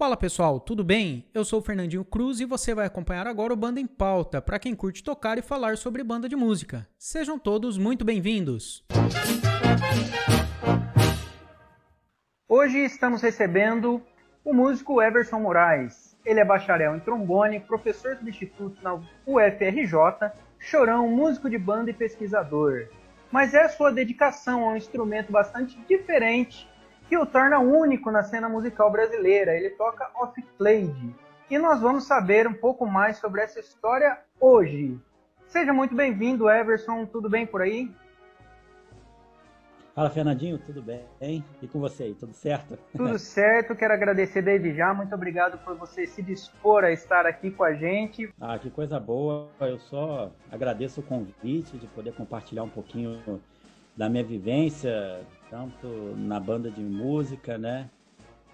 Fala pessoal, tudo bem? Eu sou o Fernandinho Cruz e você vai acompanhar agora o Banda em Pauta, para quem curte tocar e falar sobre banda de música. Sejam todos muito bem-vindos! Hoje estamos recebendo o músico Everson Moraes. Ele é bacharel em trombone, professor substituto na UFRJ, chorão, músico de banda e pesquisador. Mas é sua dedicação a um instrumento bastante diferente que o torna único na cena musical brasileira. Ele toca off-clade. E nós vamos saber um pouco mais sobre essa história hoje. Seja muito bem-vindo, Everson. Tudo bem por aí? Fala, Fernandinho. Tudo bem? E com você aí? Tudo certo? Tudo certo. Quero agradecer desde já. Muito obrigado por você se dispor a estar aqui com a gente. Ah, que coisa boa. Eu só agradeço o convite de poder compartilhar um pouquinho da minha vivência, tanto na banda de música, né,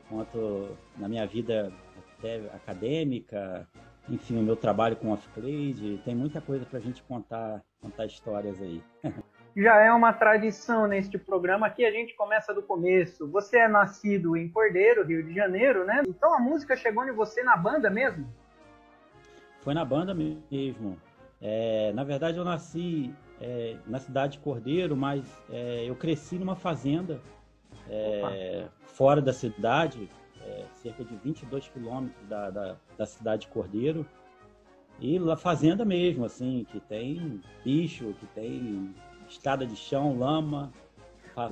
quanto na minha vida até acadêmica, enfim, o meu trabalho com off-grade, tem muita coisa para a gente contar, contar histórias aí. Já é uma tradição neste programa que a gente começa do começo. Você é nascido em Cordeiro, Rio de Janeiro, né? Então a música chegou em você na banda mesmo? Foi na banda mesmo. É, na verdade, eu nasci é, na cidade de Cordeiro, mas é, eu cresci numa fazenda é, fora da cidade, é, cerca de 22 quilômetros da, da, da, cidade de Cordeiro. E lá fazenda mesmo, assim, que tem bicho, que tem estrada de chão, lama.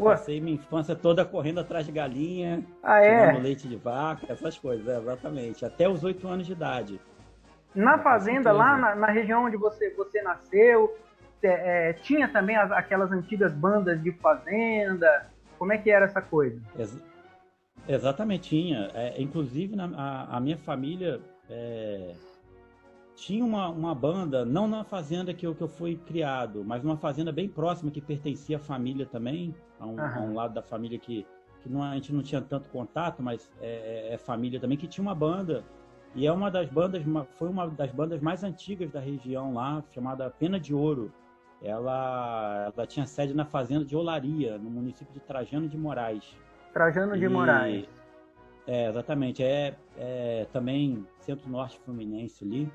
Passei minha infância toda correndo atrás de galinha, ah, é? leite de vaca, essas coisas, é, exatamente. Até os oito anos de idade. Na fazenda, lá na, na, região onde você, você nasceu, é, tinha também as, aquelas antigas bandas de fazenda? Como é que era essa coisa? Ex exatamente, tinha. É, inclusive, na, a, a, minha família é, tinha uma, uma banda, não na fazenda que eu, que eu fui criado, mas numa fazenda bem próxima que pertencia à família também, a um, a um lado da família que, que não, a gente não tinha tanto contato, mas é, é, é família também, que tinha uma banda e é uma das bandas, foi uma das bandas mais antigas da região lá, chamada Pena de Ouro ela, ela tinha sede na fazenda de Olaria, no município de Trajano de Moraes. Trajano de e, Moraes. É, exatamente. É, é também centro-norte fluminense ali.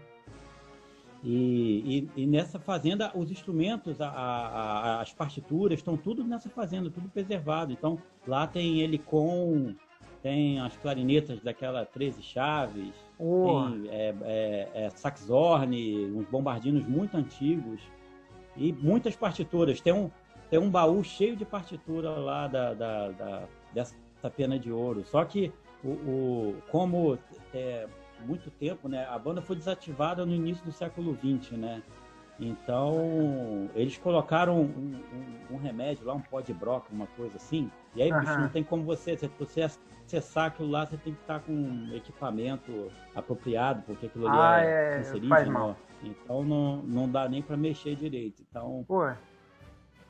E, e, e, nessa fazenda, os instrumentos, a, a, as partituras, estão tudo nessa fazenda, tudo preservado. Então, lá tem helicon, tem as clarinetas daquela 13 chaves, oh. tem é, é, é, saxhorn, uns bombardinos muito antigos. E muitas partituras. Tem um, tem um baú cheio de partitura lá da, da, da dessa pena de ouro. Só que, o, o como é, muito tempo, né, a banda foi desativada no início do século XX, né? Então, eles colocaram um, um, um, remédio lá, um pó de broca, uma coisa assim. E aí, uhum. bicho, não tem como você, se você acessar aquilo lá, você tem que estar com um equipamento apropriado, porque aquilo ali ah, é, é cancerígeno. Então não, não dá nem para mexer direito. Então.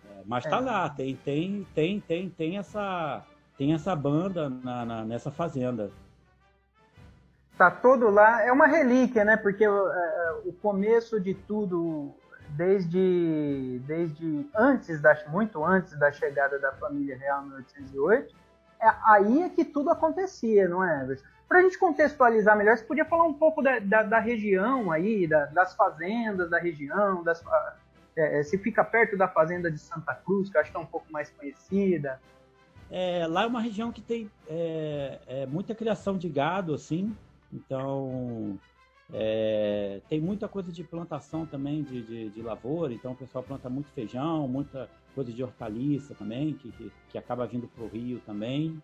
É, mas tá é. lá, tem, tem, tem, tem, tem essa, tem essa banda na, na, nessa fazenda. Tá todo lá, é uma relíquia, né? Porque é, é, o começo de tudo, desde, desde antes da, muito antes da chegada da família real em 1808, é, aí é que tudo acontecia, não é, Everson? Para a gente contextualizar melhor, você podia falar um pouco da, da, da região aí, da, das fazendas da região, das, é, é, se fica perto da fazenda de Santa Cruz, que eu acho que é um pouco mais conhecida. É, lá é uma região que tem é, é muita criação de gado, assim, então é, tem muita coisa de plantação também de, de, de, lavoura, então o pessoal planta muito feijão, muita coisa de hortaliça também, que, que, que acaba vindo para o Rio também.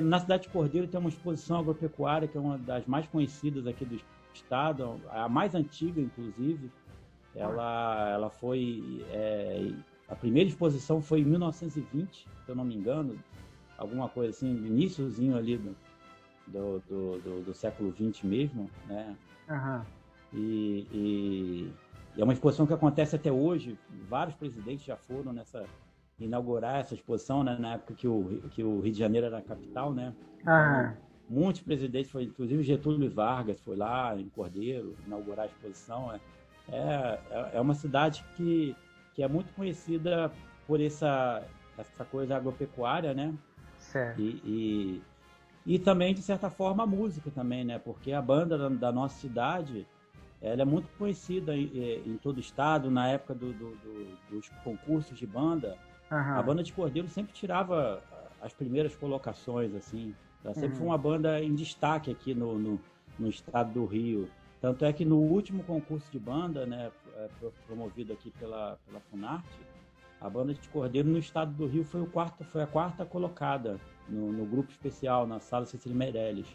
Na cidade de Cordeiro tem uma exposição agropecuária que é uma das mais conhecidas aqui do estado, a mais antiga, inclusive. Ela, ela foi. É, a primeira exposição foi em 1920, se eu não me engano, alguma coisa assim, iníciozinho ali do, do, do, do, do século XX mesmo, né? Uhum. E, e, e, é uma exposição que acontece até hoje. Vários presidentes já foram nessa, inaugurar essa exposição, né, na época que o, que o Rio de Janeiro era a capital, né? Ah. Muitos presidentes, foi, inclusive Getúlio Vargas foi lá em Cordeiro inaugurar a exposição. É, é, é uma cidade que, que é muito conhecida por essa, essa coisa agropecuária, né? Certo. E, e, E também, de certa forma, a música também, né? Porque a banda da, da nossa cidade, ela é muito conhecida em, em todo o estado. Na época do, do, do, dos concursos de banda, uhum. a banda de Cordeiro sempre tirava as primeiras colocações, assim. Ela sempre uhum. foi uma banda em destaque aqui no, no, no, estado do Rio. Tanto é que no último concurso de banda, né, é, promovido aqui pela, pela Funarte, a banda de Cordeiro no estado do Rio foi, o quarto, foi a quarta colocada no, no grupo especial, na sala Cecília Meirelles.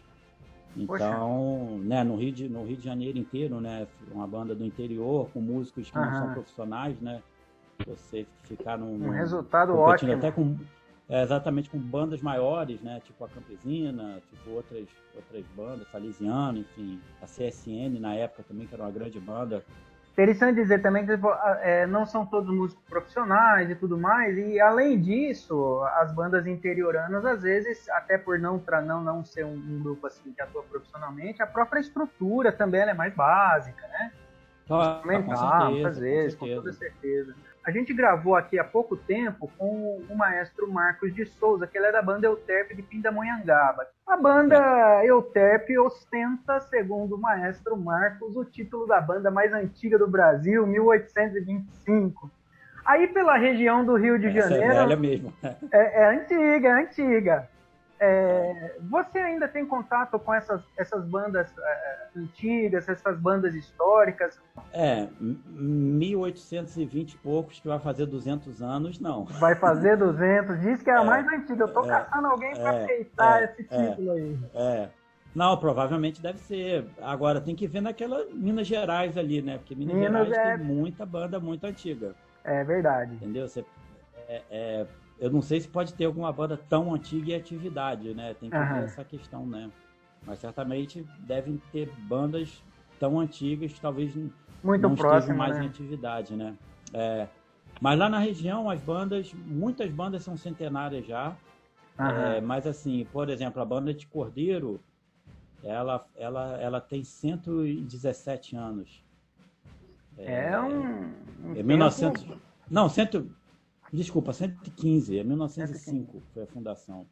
Então, né, no Rio, de, no Rio de Janeiro inteiro, né, uma banda do interior, com músicos que uhum. não são profissionais, né, você ficar num... Um resultado ótimo. Até com, é, exatamente com bandas maiores, né, tipo a Campesina, tipo outras, outras bandas, Salesiano, enfim, a CSN na época também, que era uma grande banda, Interessante dizer também que é, não são todos músicos profissionais e tudo mais, e além disso, as bandas interioranas, às vezes, até por não, não, não ser um, um grupo assim que atua profissionalmente, a própria estrutura também é mais básica, né? Ah, Instrumental, muitas vezes, com, com toda certeza. A gente gravou aqui há pouco tempo com o maestro Marcos de Souza, que ele é da banda Euterpe de Pindamonhangaba. A banda Euterpe ostenta, segundo o maestro Marcos, o título da banda mais antiga do Brasil, 1825. Aí pela região do Rio de Essa Janeiro. É velha mesmo. É, é antiga, é antiga. É, você ainda tem contato com essas, essas bandas é, antigas, essas bandas históricas? É, 1820 e poucos que vai fazer 200 anos, não. Vai fazer 200, diz que é a é, mais antiga. Eu tô é, caçando alguém para é, aceitar é, esse título aí. É. Não, provavelmente deve ser. Agora tem que ver naquela Minas Gerais ali, né? Porque Minas, Minas Gerais tem muita banda muito antiga. É verdade. Entendeu? Você, é, eu não sei se pode ter alguma banda tão antiga em atividade, né? Tem que uhum. ver essa questão, né? Mas certamente devem ter bandas tão antigas, talvez Muito não próximo, estejam mais né? em atividade, né? É, mas lá na região, as bandas, muitas bandas são centenárias já. Uhum. É, mas assim, por exemplo, a banda de Cordeiro, ela, ela, ela tem 117 anos. É, é um, é 1900, tempo... Não, cento, Desculpa, 115, é 1905 foi a fundação.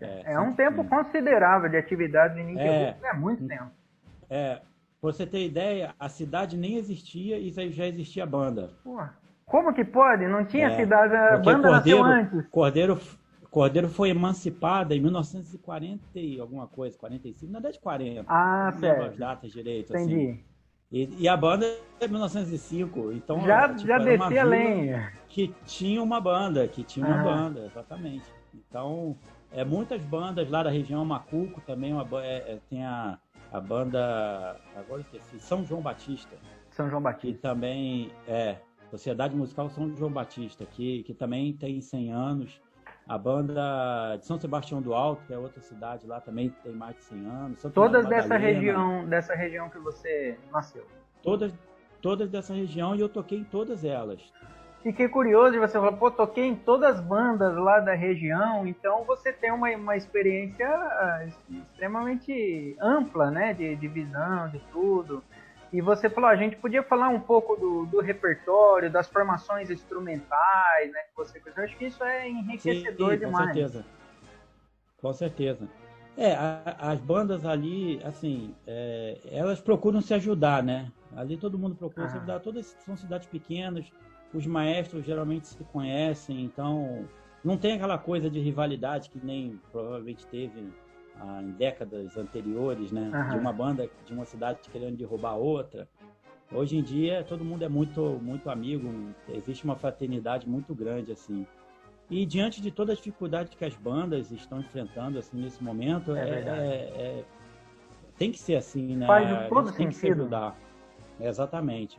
É, é um tempo considerável de atividade ininterrupta, é, é muito tempo. É, pra você ter ideia, a cidade nem existia e já existia a banda. Porra, como que pode? Não tinha é, cidade, a banda Cordeiro, nasceu antes. Cordeiro, Cordeiro foi emancipada em 1940 e alguma coisa, 45, na década de 40. Ah, certo. as datas direito. Entendi. Assim. E, e, a banda é 1905, então já, tipo, já descia lenha. Que tinha uma banda, que tinha uma ah. banda, exatamente. Então, é muitas bandas lá da região, Macuco também, uma, é, é, tem a, a banda, agora esqueci, São João Batista. São João Batista. Que também é Sociedade Musical São João Batista, que, que também tem 100 anos. A banda de São Sebastião do Alto, que é outra cidade lá, também tem mais de 100 anos. todas dessa região, dessa região que você nasceu? Todas, todas dessa região e eu toquei em todas elas. Fiquei curioso de você falar, pô, toquei em todas as bandas lá da região, então você tem uma, uma experiência ah, extremamente ampla, né, de, de visão, de tudo. E você falou, a gente podia falar um pouco do, do repertório, das formações instrumentais, né? Que você eu acho que isso é enriquecedor sim, sim, demais. Com certeza. Com certeza. É, a, as bandas ali, assim, é, elas procuram se ajudar, né? Ali todo mundo procura ah. se ajudar. Todas são cidades pequenas, os maestros geralmente se conhecem, então não tem aquela coisa de rivalidade que nem provavelmente teve em décadas anteriores, né? Uhum. De uma banda de uma cidade querendo derrubar outra. Hoje em dia todo mundo é muito muito amigo, existe uma fraternidade muito grande assim. E diante de toda a dificuldade que as bandas estão enfrentando assim nesse momento, é, é, é, é tem que ser assim, né? Faz todo tem que se ajudar. exatamente.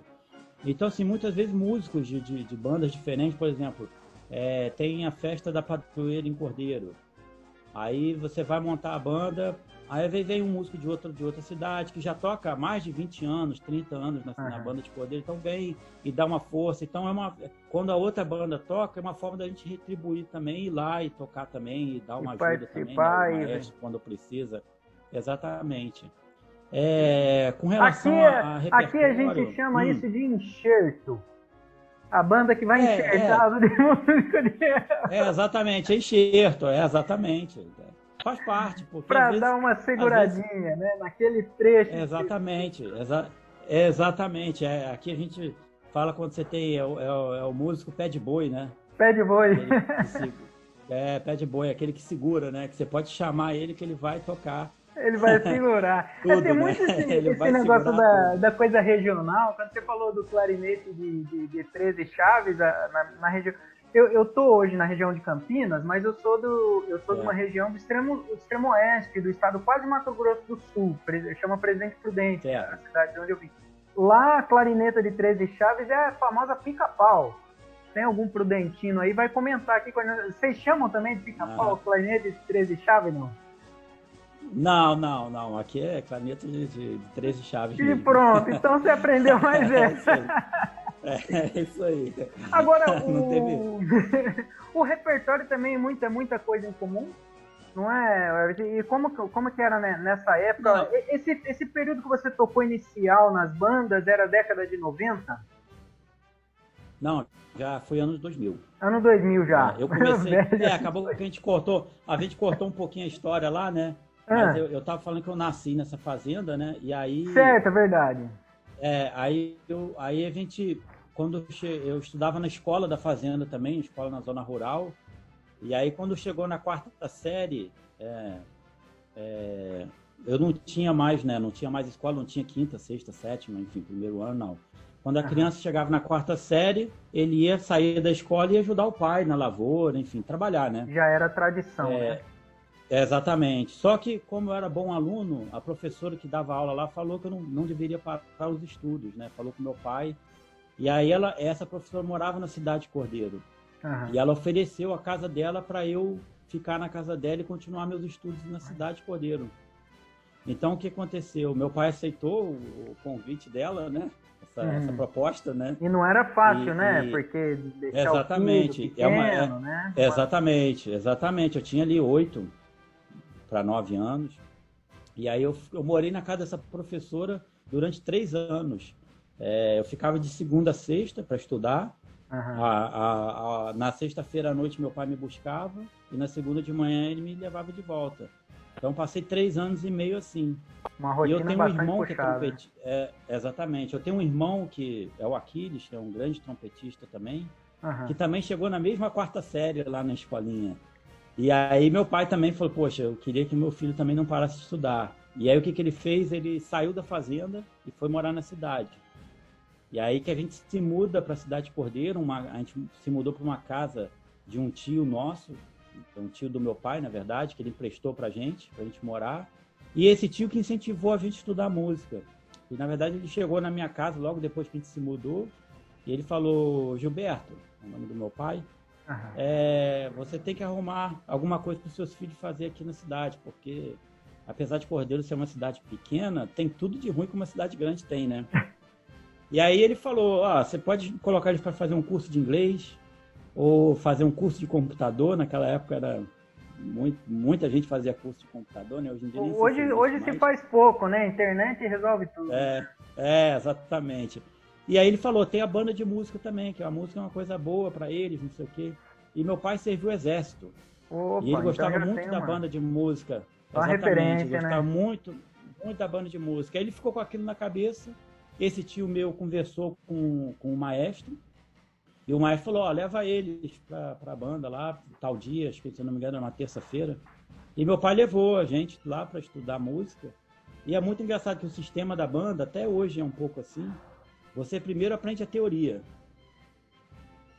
Então, assim, muitas vezes músicos de, de, de bandas diferentes, por exemplo, é, tem a festa da padroeira em Cordeiro. Aí você vai montar a banda, aí às vezes vem um músico de outra, de outra cidade que já toca há mais de 20 anos, 30 anos na, uhum. na banda de poder, então vem e dá uma força. Então é uma. Quando a outra banda toca, é uma forma da gente retribuir também, ir lá e tocar também, e dar uma e ajuda também, né, maestro, quando precisa. Exatamente. É, com relação aqui, a, a Aqui a gente chama hum. isso de enxerto. A banda que vai é, enxertar é. É, exatamente, é enxerto, é exatamente. Faz parte. Para dar uma seguradinha, vezes... né? Naquele trecho. Exatamente, exa exatamente. É, aqui a gente fala quando você tem. É o, é o, é o músico pé de boi, né? Pé de boi. É, pé de boi, aquele que segura, né? Que você pode chamar ele que ele vai tocar. Ele vai segurar. Tudo, é, tem né? muito esse, esse negócio da, da, coisa regional. Quando você falou do clarinete de, de, de 13 chaves na, na região. Eu, eu tô hoje na região de Campinas, mas eu sou do eu sou é. de uma região do extremo, extremo oeste do estado quase Mato Grosso do Sul, chama Presidente Prudente, é. a cidade de onde eu vim. Lá a clarineta de 13 chaves é a famosa pica-pau. Tem algum prudentino aí, vai comentar aqui. Vocês chamam também de pica-pau, ah. clarineta de 13 chaves, não? Não, não, não. Aqui é clarineta de, de 13 chaves. E mesmo. pronto, então você aprendeu mais essa. É, é isso aí. Agora, o... o repertório também é muita, muita coisa em comum, não é? E como, como que era nessa época? Não. Esse, esse período que você tocou inicial nas bandas era década de 90? Não, já foi anos 2000. Ano 2000 já. É, eu comecei. é, acabou que a gente cortou. A gente cortou um pouquinho a história lá, né? Mas ah. eu, eu tava falando que eu nasci nessa fazenda, né? E aí. Certo, é verdade. É, aí, eu, aí a gente, quando eu estudava na escola da fazenda também, escola na zona rural, e aí quando chegou na quarta série, é, é, eu não tinha mais, né? Não tinha mais escola, não tinha quinta, sexta, sétima, enfim, primeiro ano, não. Quando a criança chegava na quarta série, ele ia sair da escola e ajudar o pai na lavoura, enfim, trabalhar, né? Já era tradição, é, né? Exatamente. Só que, como eu era bom aluno, a professora que dava aula lá falou que eu não, não deveria parar os estudos, né? Falou com meu pai. E aí ela, essa professora morava na cidade de Cordeiro. Uhum. E ela ofereceu a casa dela para eu ficar na casa dela e continuar meus estudos na cidade de Cordeiro. Então o que aconteceu? Meu pai aceitou o convite dela, né? Essa, uhum. essa proposta, né? E não era fácil, e, né? E... Porque exatamente, pequeno, é uma, é, né? Exatamente, exatamente. Eu tinha ali oito para nove anos. E aí eu, eu morei na casa dessa professora durante três anos. É, eu ficava de segunda a sexta para estudar. Uhum. A, a, a, na sexta-feira à noite meu pai me buscava e na segunda de manhã ele me levava de volta. Então passei três anos e meio assim. Uma rotina e eu tenho um irmão puxada. que é trompetista. É, exatamente. Eu tenho um irmão que é o Aquiles, que é um grande trompetista também, uhum. que também chegou na mesma quarta série lá na escolinha. E aí meu pai também falou, poxa, eu queria que meu filho também não parasse de estudar. E aí o que, que ele fez? Ele saiu da fazenda e foi morar na cidade. E aí que a gente se muda para a cidade de Cordeiro, uma, a gente se mudou para uma casa de um tio nosso, um tio do meu pai, na verdade, que ele emprestou para a gente, para a gente morar. E esse tio que incentivou a gente a estudar música. E na verdade ele chegou na minha casa logo depois que a gente se mudou e ele falou: Gilberto, é o nome do meu pai, é, você tem que arrumar alguma coisa para os seus filhos fazer aqui na cidade, porque apesar de Cordeiro ser uma cidade pequena, tem tudo de ruim que uma cidade grande tem, né? E aí ele falou, ah, você pode colocar eles para fazer um curso de inglês ou fazer um curso de computador. Naquela época era muito, muita gente fazia curso de computador, né? Hoje em dia hoje, hoje se faz pouco, né? Internet resolve tudo. É, é, exatamente. E aí ele falou, tem a banda de música também, que a música é uma coisa boa para eles, não sei o quê. E meu pai serviu o exército. Opa, e ele gostava então muito da uma... banda de música. Uma Exatamente, gostava né? muito, muito da banda de música. Aí ele ficou com aquilo na cabeça. Esse tio meu conversou com, com o maestro. E o maestro falou, ó, leva eles pra, pra banda lá, tal dia, acho que se não me engano era uma terça-feira. E meu pai levou a gente lá para estudar música. E é muito engraçado que o sistema da banda, até hoje é um pouco assim, você primeiro aprende a teoria.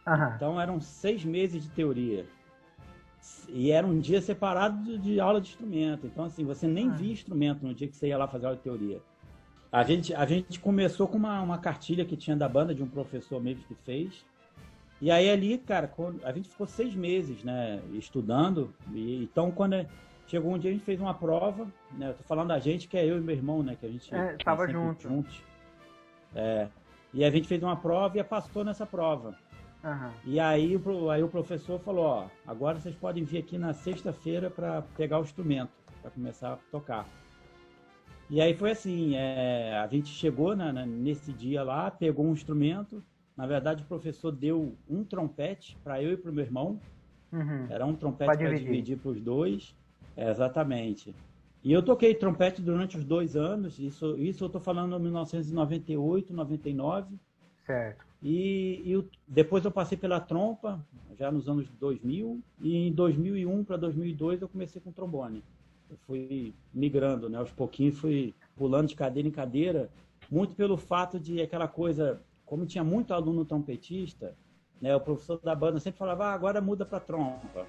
Aham. Então eram seis meses de teoria. E era um dia separado de aula de instrumento. Então, assim, você nem ah. via instrumento no dia que você ia lá fazer aula de teoria. A gente, a gente começou com uma, uma cartilha que tinha da banda, de um professor mesmo que fez. E aí ali, cara, a gente ficou seis meses, né, estudando. E, então, quando chegou um dia, a gente fez uma prova, né, eu tô falando da gente, que é eu e meu irmão, né, que a gente... É, tava junto. Juntos. É, e a gente fez uma prova e passou nessa prova. Uhum. E aí, aí o professor falou, ó, agora vocês podem vir aqui na sexta-feira para pegar o instrumento, para começar a tocar. E aí foi assim, é, a gente chegou na, na, nesse dia lá, pegou um instrumento. Na verdade, o professor deu um trompete para eu e para o meu irmão. Uhum. Era um trompete para dividir para os dois. É, exatamente. E eu toquei trompete durante os dois anos, isso, isso eu estou falando em 1998, 99. Certo. E, e depois eu passei pela trompa, já nos anos 2000, e em 2001 para 2002 eu comecei com trombone. Eu fui migrando, né? Aos pouquinhos fui pulando de cadeira em cadeira, muito pelo fato de aquela coisa, como tinha muito aluno trompetista, né? O professor da banda sempre falava, ah, agora muda para trompa.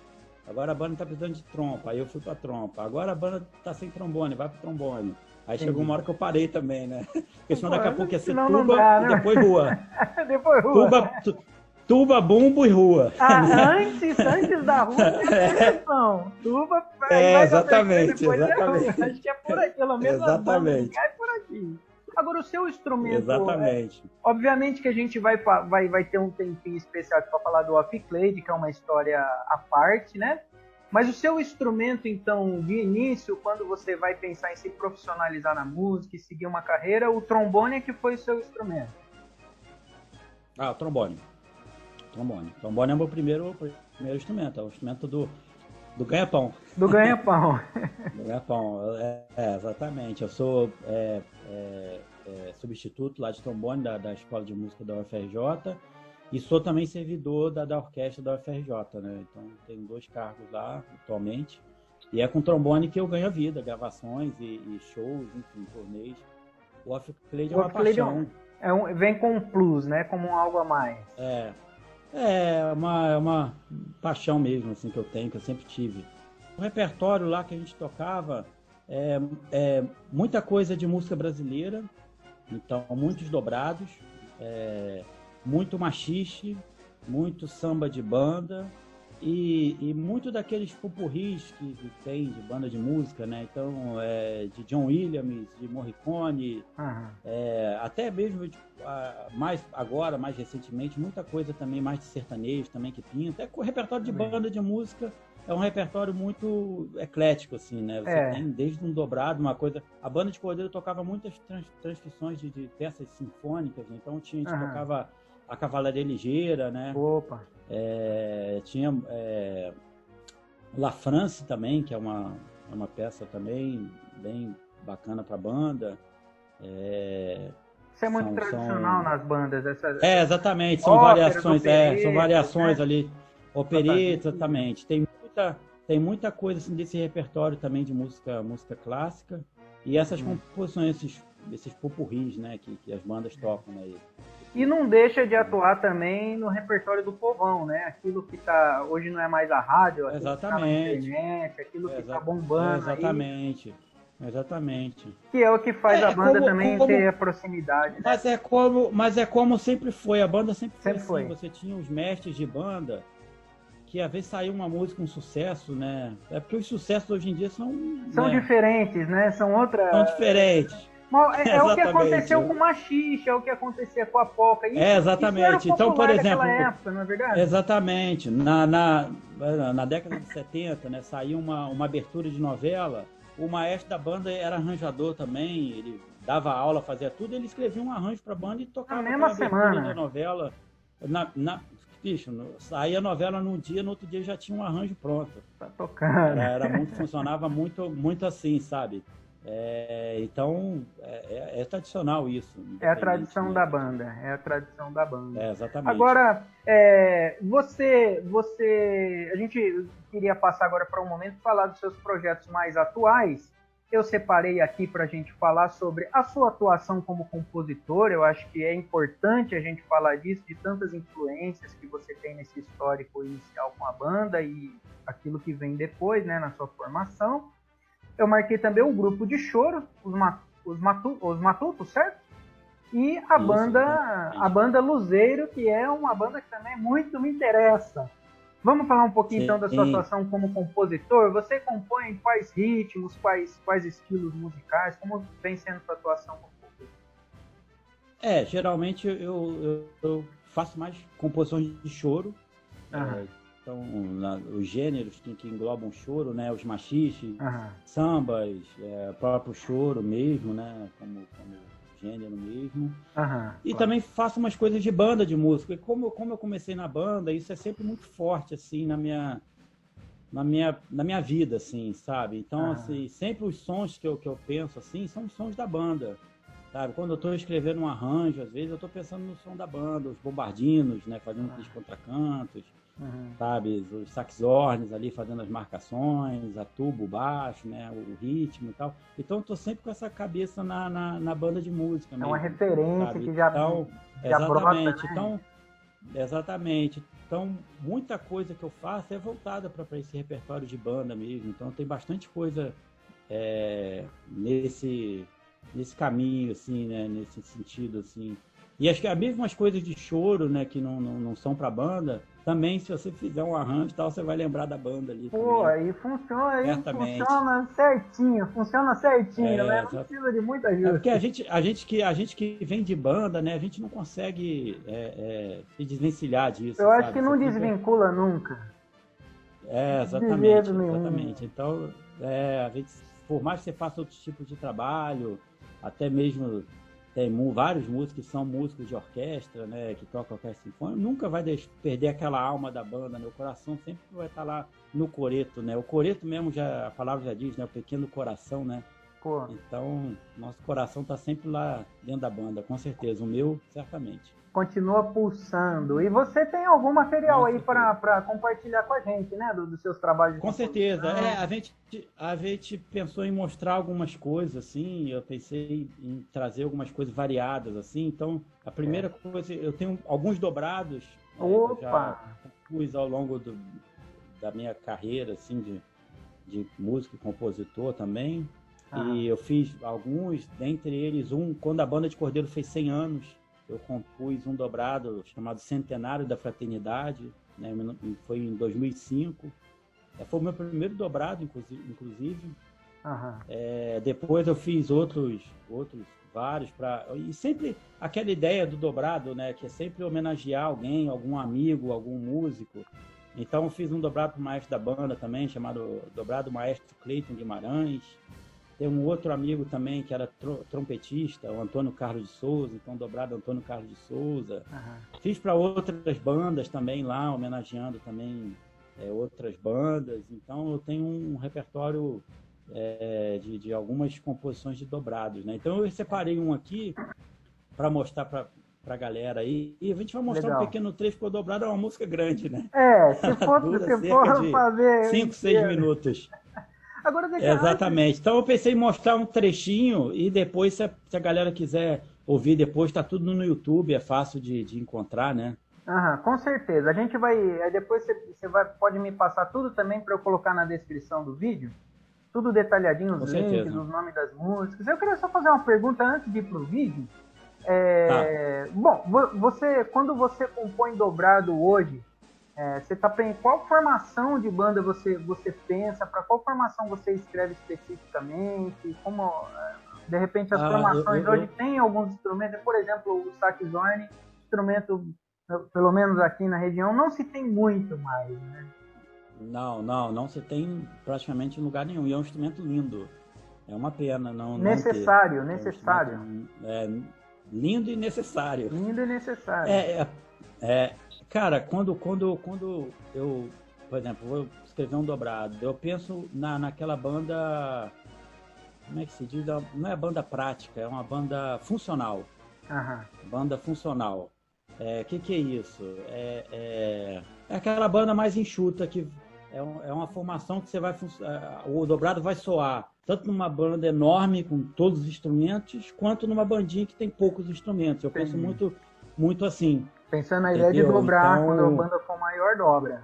Agora a banda está precisando de trompa. Aí eu fui para trompa. Agora a banda está sem trombone, vai para trombone. Aí Entendi. chegou uma hora que eu parei também, né? Porque senão daqui a pouco ia ser tuba dá, né? e depois rua. depois rua. Tuba, tu, tuba, bumbo e rua. Ah, antes, antes da rua é. Tuba, é, exatamente, é exatamente. Acho que é por aqui, pelo menos exatamente. é por aqui. Agora, o seu instrumento. Exatamente. É, obviamente que a gente vai, vai, vai ter um tempinho especial para falar do Off Clade, que é uma história à parte, né? Mas o seu instrumento, então, de início, quando você vai pensar em se profissionalizar na música e seguir uma carreira, o trombone é que foi o seu instrumento? Ah, o trombone. Trombone. Trombone é o meu primeiro, primeiro instrumento, é o instrumento do, do ganha-pão. Do ganha-pão. do ganha-pão, é, é, exatamente. Eu sou é, é, é, substituto lá de trombone da, da Escola de Música da UFRJ e sou também servidor da, da orquestra da UFRJ, né? Então tenho dois cargos lá atualmente. E é com trombone que eu ganho a vida, gravações e, e shows, enfim, turnês. O off-clade é uma paixão. É um, vem com um plus, né? Como algo a mais. É. É uma, é uma paixão mesmo, assim, que eu tenho, que eu sempre tive. O repertório lá que a gente tocava é, é muita coisa de música brasileira, então muitos dobrados. É, muito machixe, muito samba de banda e, e muito daqueles pupurris que, que, tem de banda de música, né? Então, é, de John Williams, de Morricone, uhum. é, até mesmo de, mais agora, mais recentemente, muita coisa também mais de sertanejo também que pinta. É o repertório de banda de música é um repertório muito eclético, assim, né? Você é. tem desde um dobrado, uma coisa. A banda de Cordeiro tocava muitas trans, transcrições de, de, peças sinfônicas, então tinha, a gente uhum. tocava a Cavalaria Ligeira, né? Opa! É, tinha é, La France também, que é uma, é uma peça também bem bacana para banda. É, Isso é muito são, tradicional são... nas bandas. Essas, é, exatamente, são variações, é, são variações né? ali. Opereta, exatamente. Tem muita, tem muita coisa assim, desse repertório também de música, música clássica. E essas hum. composições, esses, esses pupurris, né, que, que as bandas tocam aí. Né? E não deixa de atuar também no repertório do povão, né? Aquilo que tá. Hoje não é mais a rádio, aquilo exatamente. que tá na internet, aquilo que Exa tá bombando. Exatamente. Aí. Exatamente. Que é o que faz é, a banda como, também como, ter a proximidade. Né? Mas, é como, mas é como sempre foi. A banda sempre, sempre foi assim. Foi. Você tinha os mestres de banda que às vezes saiu uma música um sucesso, né? É porque os sucessos hoje em dia são. São né? diferentes, né? São outras. São diferentes. É, é o que aconteceu com o Machixe, é o que acontecia com a Poca. Isso, é, exatamente. então, por exemplo. Época, não é verdade? Exatamente. Na, na, na década de 70, né, saiu uma, uma abertura de novela. O maestro da banda era arranjador também, ele dava aula, fazia tudo, ele escrevia um arranjo para a banda e tocava na mesma semana da novela. Na, na, bicho, saía a novela num dia, no outro dia já tinha um arranjo pronto. Tá tocando. Era, era muito, funcionava muito, muito assim, sabe? É, então, é, é, é, tradicional isso. É a tradição da banda. É a tradição da banda. É, exatamente. Agora, é, você, você, a gente queria passar agora para um momento falar dos seus projetos mais atuais. Eu separei aqui para a gente falar sobre a sua atuação como compositor. Eu acho que é importante a gente falar disso, de tantas influências que você tem nesse histórico inicial com a banda e aquilo que vem depois, né, na sua formação. Eu marquei também o grupo de choro, os, os, matu, os Matutos, certo? E a Isso, banda a banda Luzeiro, que é uma banda que também muito me interessa. Vamos falar um pouquinho sim, então da sua atuação como compositor. Você compõe quais ritmos, quais, quais estilos musicais? Como vem sendo sua atuação como compositor? É, geralmente eu, eu, eu faço mais composições de choro. É, então, na, os gêneros que, que, englobam choro, né? Os machiches, uhum. sambas, é, próprio choro mesmo, né? Como, como gênero mesmo. Uhum, e claro. também faço umas coisas de banda de música. E como, como eu comecei na banda, isso é sempre muito forte, assim, na minha, na minha, na minha vida, assim, sabe? Então, ah. assim, sempre os sons que eu, que eu penso, assim, são os sons da banda, sabe? Quando eu estou escrevendo um arranjo, às vezes eu estou pensando no som da banda, os bombardinos, né? Fazendo ah. os contracantos, uhum. sabe? Os saxornes ali fazendo as marcações, a tubo, o baixo, né? O, ritmo e tal. Então, eu estou sempre com essa cabeça na, na, na banda de música. É mesmo, uma referência sabe? que já, então, já Exatamente. Brota, né? Então, exatamente. Então, muita coisa que eu faço é voltada para esse repertório de banda mesmo. Então, tem bastante coisa é, nesse, nesse caminho, assim, né? Nesse sentido, assim. E acho que as mesmas coisas de choro, né? Que não, não, não são para banda, também, se você fizer um arranjo e tal, você vai lembrar da banda ali. Pô, também. aí funciona, aí funciona certinho, funciona certinho, é, né? Não precisa de muita ajuda. É porque a gente, a, gente que, a gente que vem de banda, né? A gente não consegue é, é, se desvencilhar disso. Eu sabe? acho que não você desvincula fica... nunca. É, exatamente. Exatamente. Então, é, a gente, por mais que você faça outros tipos de trabalho, até mesmo tem vários músicos que são músicos de orquestra, né, que tocam orquestra sinfônica, nunca vai perder aquela alma da banda, né? O coração sempre vai estar lá no coreto, né? O coreto mesmo já a palavra já diz, né, o pequeno coração, né? Pô. Então, nosso coração está sempre lá dentro da banda, com certeza. O meu, certamente continua pulsando. E você tem algum material aí para compartilhar com a gente, né? dos seus trabalhos. Com certeza. É, a, gente, a gente pensou em mostrar algumas coisas, assim. Eu pensei em trazer algumas coisas variadas, assim. Então, a primeira é. coisa, eu tenho alguns dobrados. Né, Opa! já pus ao longo do, da minha carreira, assim, de, de músico e compositor também. Ah. E eu fiz alguns, dentre eles um, quando a banda de Cordeiro fez 100 anos eu compus um dobrado chamado Centenário da Fraternidade, né? foi em 2005. É, foi o meu primeiro dobrado, inclusive. Uhum. É, depois eu fiz outros, outros vários para e sempre aquela ideia do dobrado, né, que é sempre homenagear alguém, algum amigo, algum músico. Então eu fiz um dobrado para o maestro da banda também, chamado dobrado Maestro Cleiton Guimarães. Tem um outro amigo também que era tro trompetista, o Antônio Carlos de Souza, então dobrado Antônio Carlos de Souza. Uhum. Fiz para outras bandas também lá, homenageando também é, outras bandas. Então eu tenho um repertório é, de, de, algumas composições de dobrados, né? Então eu separei um aqui para mostrar para pra galera aí. E a gente vai mostrar Legal. um pequeno trecho, porque o dobrado é uma música grande, né? É, se for, se for fazer. 5, 6 minutos. Agora deixa Exatamente. Então eu pensei em mostrar um trechinho e depois, se a, se a galera quiser ouvir depois, está tudo no YouTube, é fácil de, de encontrar, né? Aham, com certeza. A gente vai. Depois você, você vai, pode me passar tudo também para eu colocar na descrição do vídeo. Tudo detalhadinho, os links, os nomes das músicas. Eu queria só fazer uma pergunta antes de ir pro vídeo. É, tá. Bom, você quando você compõe dobrado hoje, é, você tá qual formação de banda você você pensa? Para qual formação você escreve especificamente? Como é, de repente as ah, formações eu, eu, hoje eu... têm alguns instrumentos, por exemplo, o saxofone, instrumento pelo menos aqui na região não se tem muito mais, né? Não, não, não se tem praticamente em lugar nenhum. E é um instrumento lindo. É uma pena não. Necessário, não necessário. É, um é lindo e necessário. Lindo e necessário. É, é, é Cara, quando, quando, quando eu, por exemplo, vou escrever um dobrado, eu penso na, naquela banda. Como é que se diz? Não é banda prática, é uma banda funcional. Uhum. Banda funcional. O é, que, que é isso? É, é, é, aquela banda mais enxuta que é, é uma formação que você vai. É, o dobrado vai soar tanto numa banda enorme com todos os instrumentos, quanto numa bandinha que tem poucos instrumentos. Eu penso muito, muito assim. Pensando na ideia Entendeu? de dobrar, então... quando a banda for maior, dobra.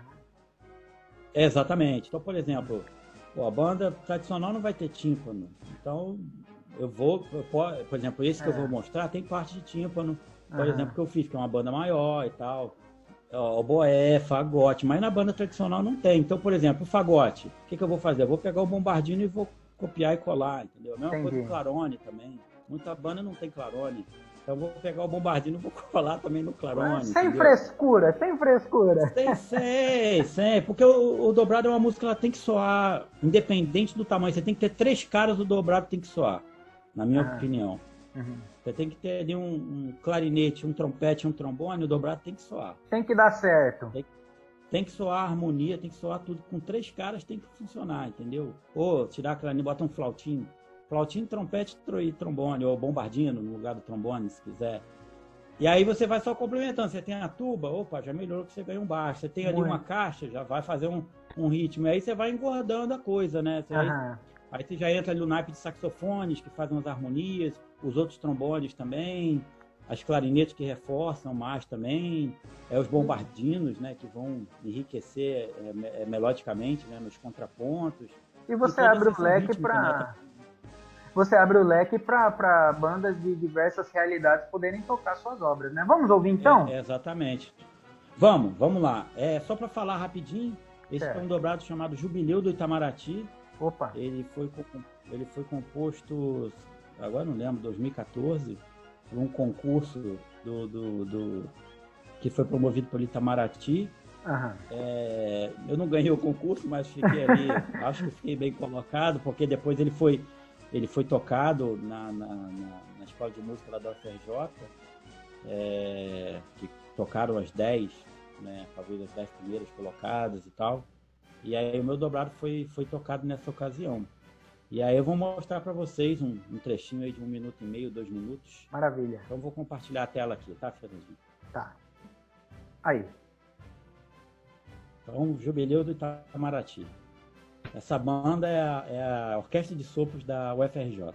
Exatamente. Então, por exemplo, pô, a banda tradicional não vai ter tímpano. Então, eu vou, eu, por exemplo, esse que é. eu vou mostrar tem parte de tímpano, por uhum. exemplo, que eu fiz, que é uma banda maior e tal. O boé, fagote, mas na banda tradicional não tem. Então, por exemplo, o fagote, o que, que eu vou fazer? Eu vou pegar o bombardino e vou copiar e colar, entendeu? A mesma Entendi. coisa do clarone também. Muita banda não tem clarone. Então vou pegar o bombardino vou colar também no clarone. Sem entendeu? frescura, sem frescura. Sem, sem, sem. Porque o, o, dobrado é uma música que ela tem que soar, independente do tamanho. Você tem que ter três caras do dobrado tem que soar, na minha ah. opinião. Uhum. Você tem que ter ali um, um, clarinete, um trompete, um trombone, o dobrado tem que soar. Tem que dar certo. Tem, tem que soar harmonia, tem que soar tudo. Com três caras tem que funcionar, entendeu? Ou tirar a clarinete, bota um flautinho. Flautinho, trompete e trombone, ou bombardino no lugar do trombone, se quiser. E aí você vai só complementando. Você tem a tuba, opa, já melhorou que você ganha um baixo. Você tem ali uma caixa, já vai fazer um, um ritmo. E aí você vai engordando a coisa, né? Você vai, aí você já entra ali no naipe de saxofones, que fazem as harmonias, os outros trombones também as clarinetes que reforçam mais também, é os bombardinos, né, que vão enriquecer é, é, melodicamente, né, nos contrapontos. E você e abre o leque para você abre o leque para bandas de diversas realidades poderem tocar suas obras, né? Vamos ouvir então? É, exatamente. Vamos, vamos lá. É só para falar rapidinho. Esse é. é um dobrado chamado Jubileu do Itamaraty. Opa. Ele foi ele foi composto agora não lembro 2014 um concurso do, do, do, que foi promovido pelo Itamaraty. Uhum. É, eu não ganhei o concurso, mas fiquei ali, acho que fiquei bem colocado, porque depois ele foi, ele foi tocado na, na, na, na escola de música lá da UFRJ, é, que tocaram as 10, né, talvez as 10 primeiras colocadas e tal. E aí o meu dobrado foi, foi tocado nessa ocasião. E aí eu vou mostrar para vocês um, um, trechinho aí de um minuto e meio, dois minutos. Maravilha. Então vou compartilhar a tela aqui, tá, Fernandinho? Tá. Aí. Então, Jubileu do Itamaraty. Essa banda é a, é a Orquestra de Sopros da UFRJ.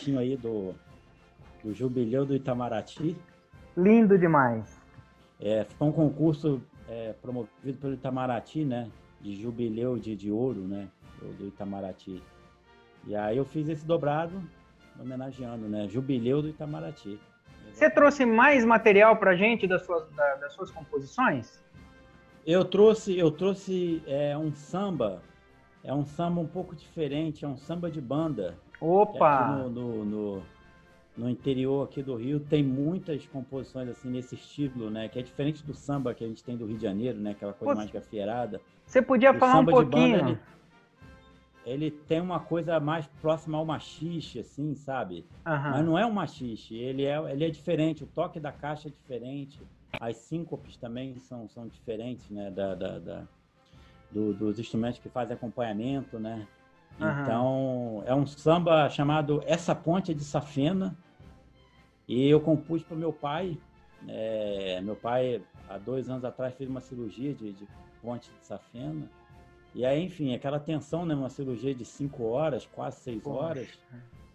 Trechinho aí do, do Jubileu do Itamaraty. Lindo demais. É, foi um concurso é, promovido pelo Itamaraty, né? De Jubileu de, de Ouro, né? Do Itamaraty. E aí eu fiz esse dobrado homenageando, né? Jubileu do Itamaraty. Você trouxe mais material pra gente das suas, da, das suas composições? Eu trouxe, eu trouxe é, um samba, é um samba um pouco diferente, é um samba de banda. Opa! No, no, no, no, interior aqui do Rio tem muitas composições assim nesse estilo, né? Que é diferente do samba que a gente tem do Rio de Janeiro, né? Aquela coisa Pô, mais gafieirada. Você podia o falar um pouquinho? Banda, ele, ele, tem uma coisa mais próxima ao machixe, assim, sabe? Uhum. Mas não é um machixe, ele é, ele é diferente, o toque da caixa é diferente, as síncopes também são, são diferentes, né? Da, da, da do, dos instrumentos que fazem acompanhamento, né? Uhum. Então, é um samba chamado Essa Ponte é de Safena. E eu compus para meu pai. É, meu pai, há dois anos atrás, fez uma cirurgia de, de ponte de Safena. E aí, enfim, aquela tensão, né? Uma cirurgia de cinco horas, quase seis Poxa. horas.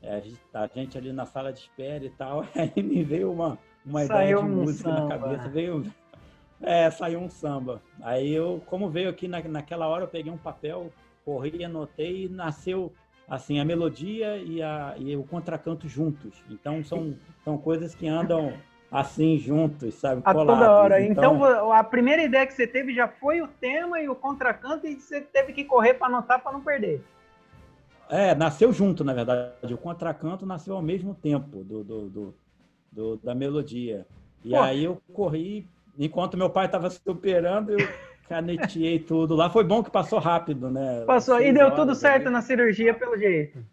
É, a, gente, a, gente, ali na sala de espera e tal. Aí me veio uma, uma ideia de música samba. na cabeça. Veio, é, saiu um samba. Aí eu, como veio aqui na, naquela hora, eu peguei um papel, corri, anotei e nasceu assim a melodia e, a, e o contracanto juntos. Então são, são coisas que andam assim juntos, sabe? A colados. toda hora. Então... então... a primeira ideia que você teve já foi o tema e o contracanto e você teve que correr para anotar para não perder. É, nasceu junto, na verdade. O contracanto nasceu ao mesmo tempo do, do, do, do da melodia. E Pô. aí eu corri, enquanto meu pai estava se operando, eu caneteei tudo lá. Foi bom que passou rápido, né? Passou. Seis e deu tudo certo aí. na cirurgia, pelo jeito.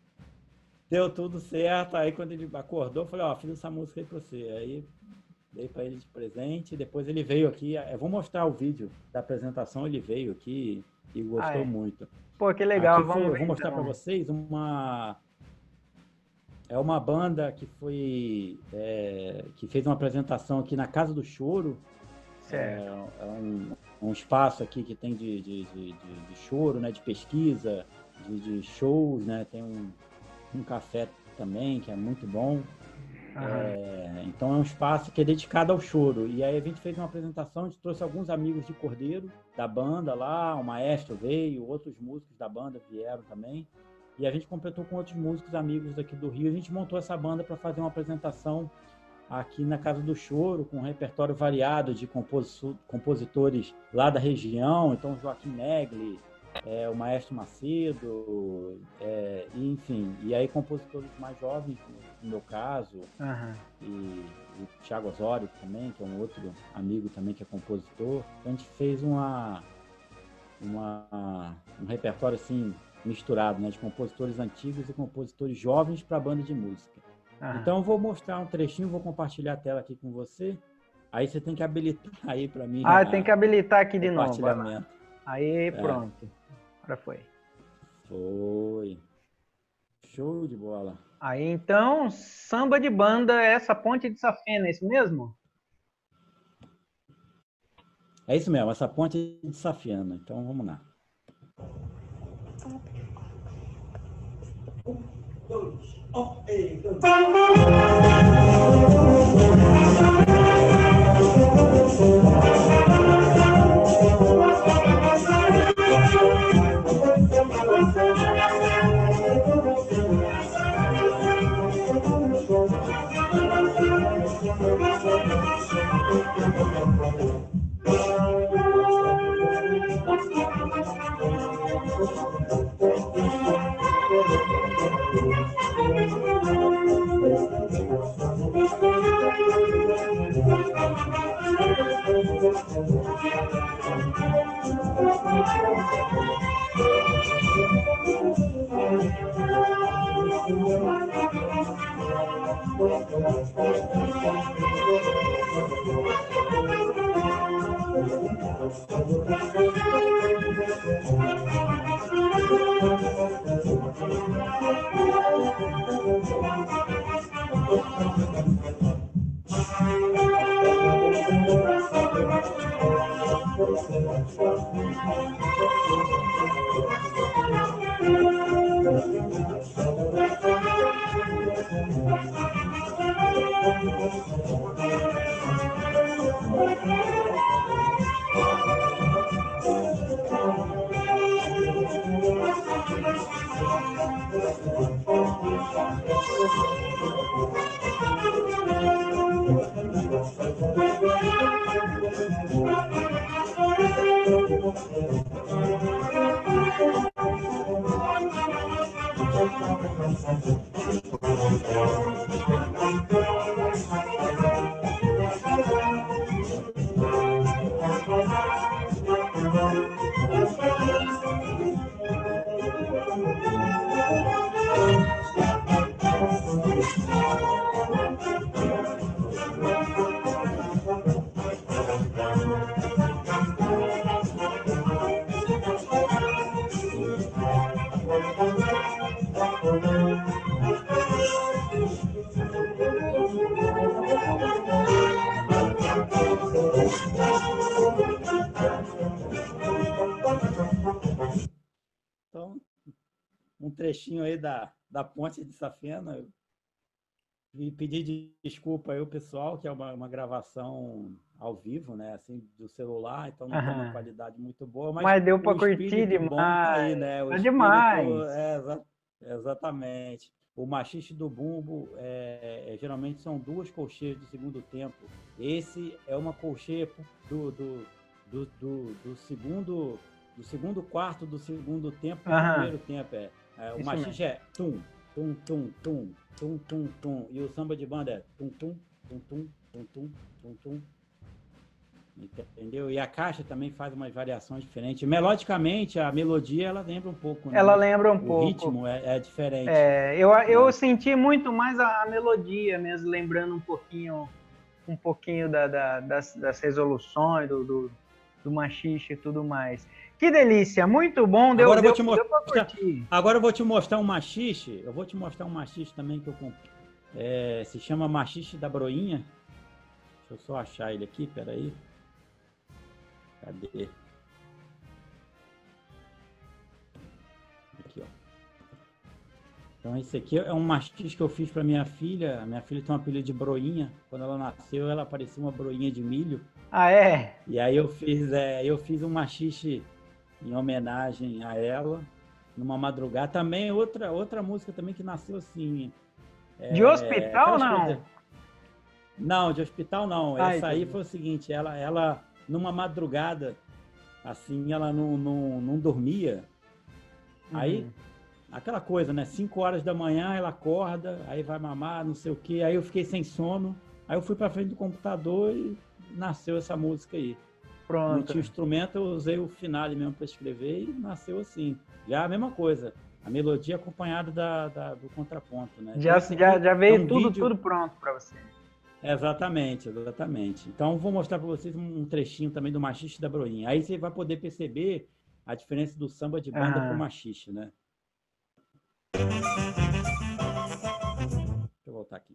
Deu tudo certo. Aí quando ele acordou, eu falei, ó, oh, fiz essa música aí pra você. Aí dei para ele de presente. Depois ele veio aqui. Eu vou mostrar o vídeo da apresentação. Ele veio aqui e gostou ah, é. muito. Pô, que legal. Aqui Vamos foi, ver, vou mostrar então. para vocês uma é uma banda que foi é, que fez uma apresentação aqui na Casa do Choro. É, é um, um, espaço aqui que tem de, de, de, de choro, né, de pesquisa, de, shows, né, tem um, um café também que é muito bom. É, então é um espaço que é dedicado ao choro. E aí a gente fez uma apresentação, a gente trouxe alguns amigos de Cordeiro, da banda lá, o maestro veio, outros músicos da banda vieram também. E a gente completou com outros músicos amigos daqui do Rio. A gente montou essa banda para fazer uma apresentação aqui na Casa do Choro, com um repertório variado de compositores lá da região. Então, Joaquim Negli, é, o Maestro Macedo, é, enfim. E aí, compositores mais jovens, no meu caso, uhum. e o Thiago Osório também, que é um outro amigo também que é compositor. Então, a gente fez uma, uma, um repertório assim misturado, né, de compositores antigos e compositores jovens para banda de música. Ah. Então eu vou mostrar um trechinho, vou compartilhar a tela aqui com você. Aí você tem que habilitar aí para mim. Ah, tem que habilitar aqui de novo. Aí é. pronto. Agora foi. Foi. Show de bola. Aí então, samba de banda, essa ponte de safena, é isso mesmo? É isso mesmo, essa ponte de safena. Então vamos lá. Um, dois, um e dois. Thank you. Ponte de Safena. E pedir desculpa aí o pessoal, que é uma, uma gravação ao vivo, né? Assim, do celular, então não uhum. tem uma qualidade muito boa. Mas, mas deu para curtir demais. Tá aí, né? O é demais. É, Exatamente. O machiste do bumbo é, é, geralmente são duas colcheias do segundo tempo. Esse é uma colcheia do, do, do, do, do segundo do segundo quarto do segundo tempo do primeiro tempo. É, é o machiste é tum, tum, tum, tum, tum, tum, tum. E o samba de banda é tum, tum, tum, tum, tum, tum, tum, tum. Entendeu? E a caixa também faz umas variações diferentes. Melodicamente, a melodia ela lembra um pouco. Né? Ela lembra um o pouco. O ritmo é, é diferente. É, eu, eu é. senti muito mais a, a, melodia mesmo, lembrando um pouquinho um pouquinho da, da, das, das, resoluções, do, do, do machixe e tudo mais. Que delícia, muito bom. Deu, agora, deu, eu vou te mostrar, agora eu vou te mostrar um machixe. Eu vou te mostrar um machixe também que eu comprei. É, se chama machixe da broinha. Deixa eu só achar ele aqui, peraí. Cadê? Aqui, ó. Então esse aqui é um mastiz que eu fiz para minha filha. Minha filha tem um apelido de broinha. Quando ela nasceu, ela parecia uma broinha de milho. Ah, é? E aí eu fiz, é, eu fiz um machixe em homenagem a ela, numa madrugada. Também outra, outra música também que nasceu assim. É, de hospital não? Coisas... Não, de hospital não. Ai, Essa aí foi o seguinte, ela, ela numa madrugada, assim, ela não, não, não dormia. Uhum. Aí, aquela coisa, né? 5 horas da manhã ela acorda, aí vai mamar, não sei o quê. Aí eu fiquei sem sono. Aí eu fui para frente do computador e nasceu essa música aí. Pronto. Não tinha instrumento, eu usei o finale mesmo para escrever e nasceu assim. Já a mesma coisa. A melodia acompanhada da, da do contraponto, né? Já, já, já veio é um tudo, vídeo... tudo pronto para você. Exatamente, exatamente. Então, vou mostrar para vocês um trechinho também do machiste da Broinha. Aí você vai poder perceber a diferença do samba de banda ah. para o machiste, né? Deixa eu voltar aqui.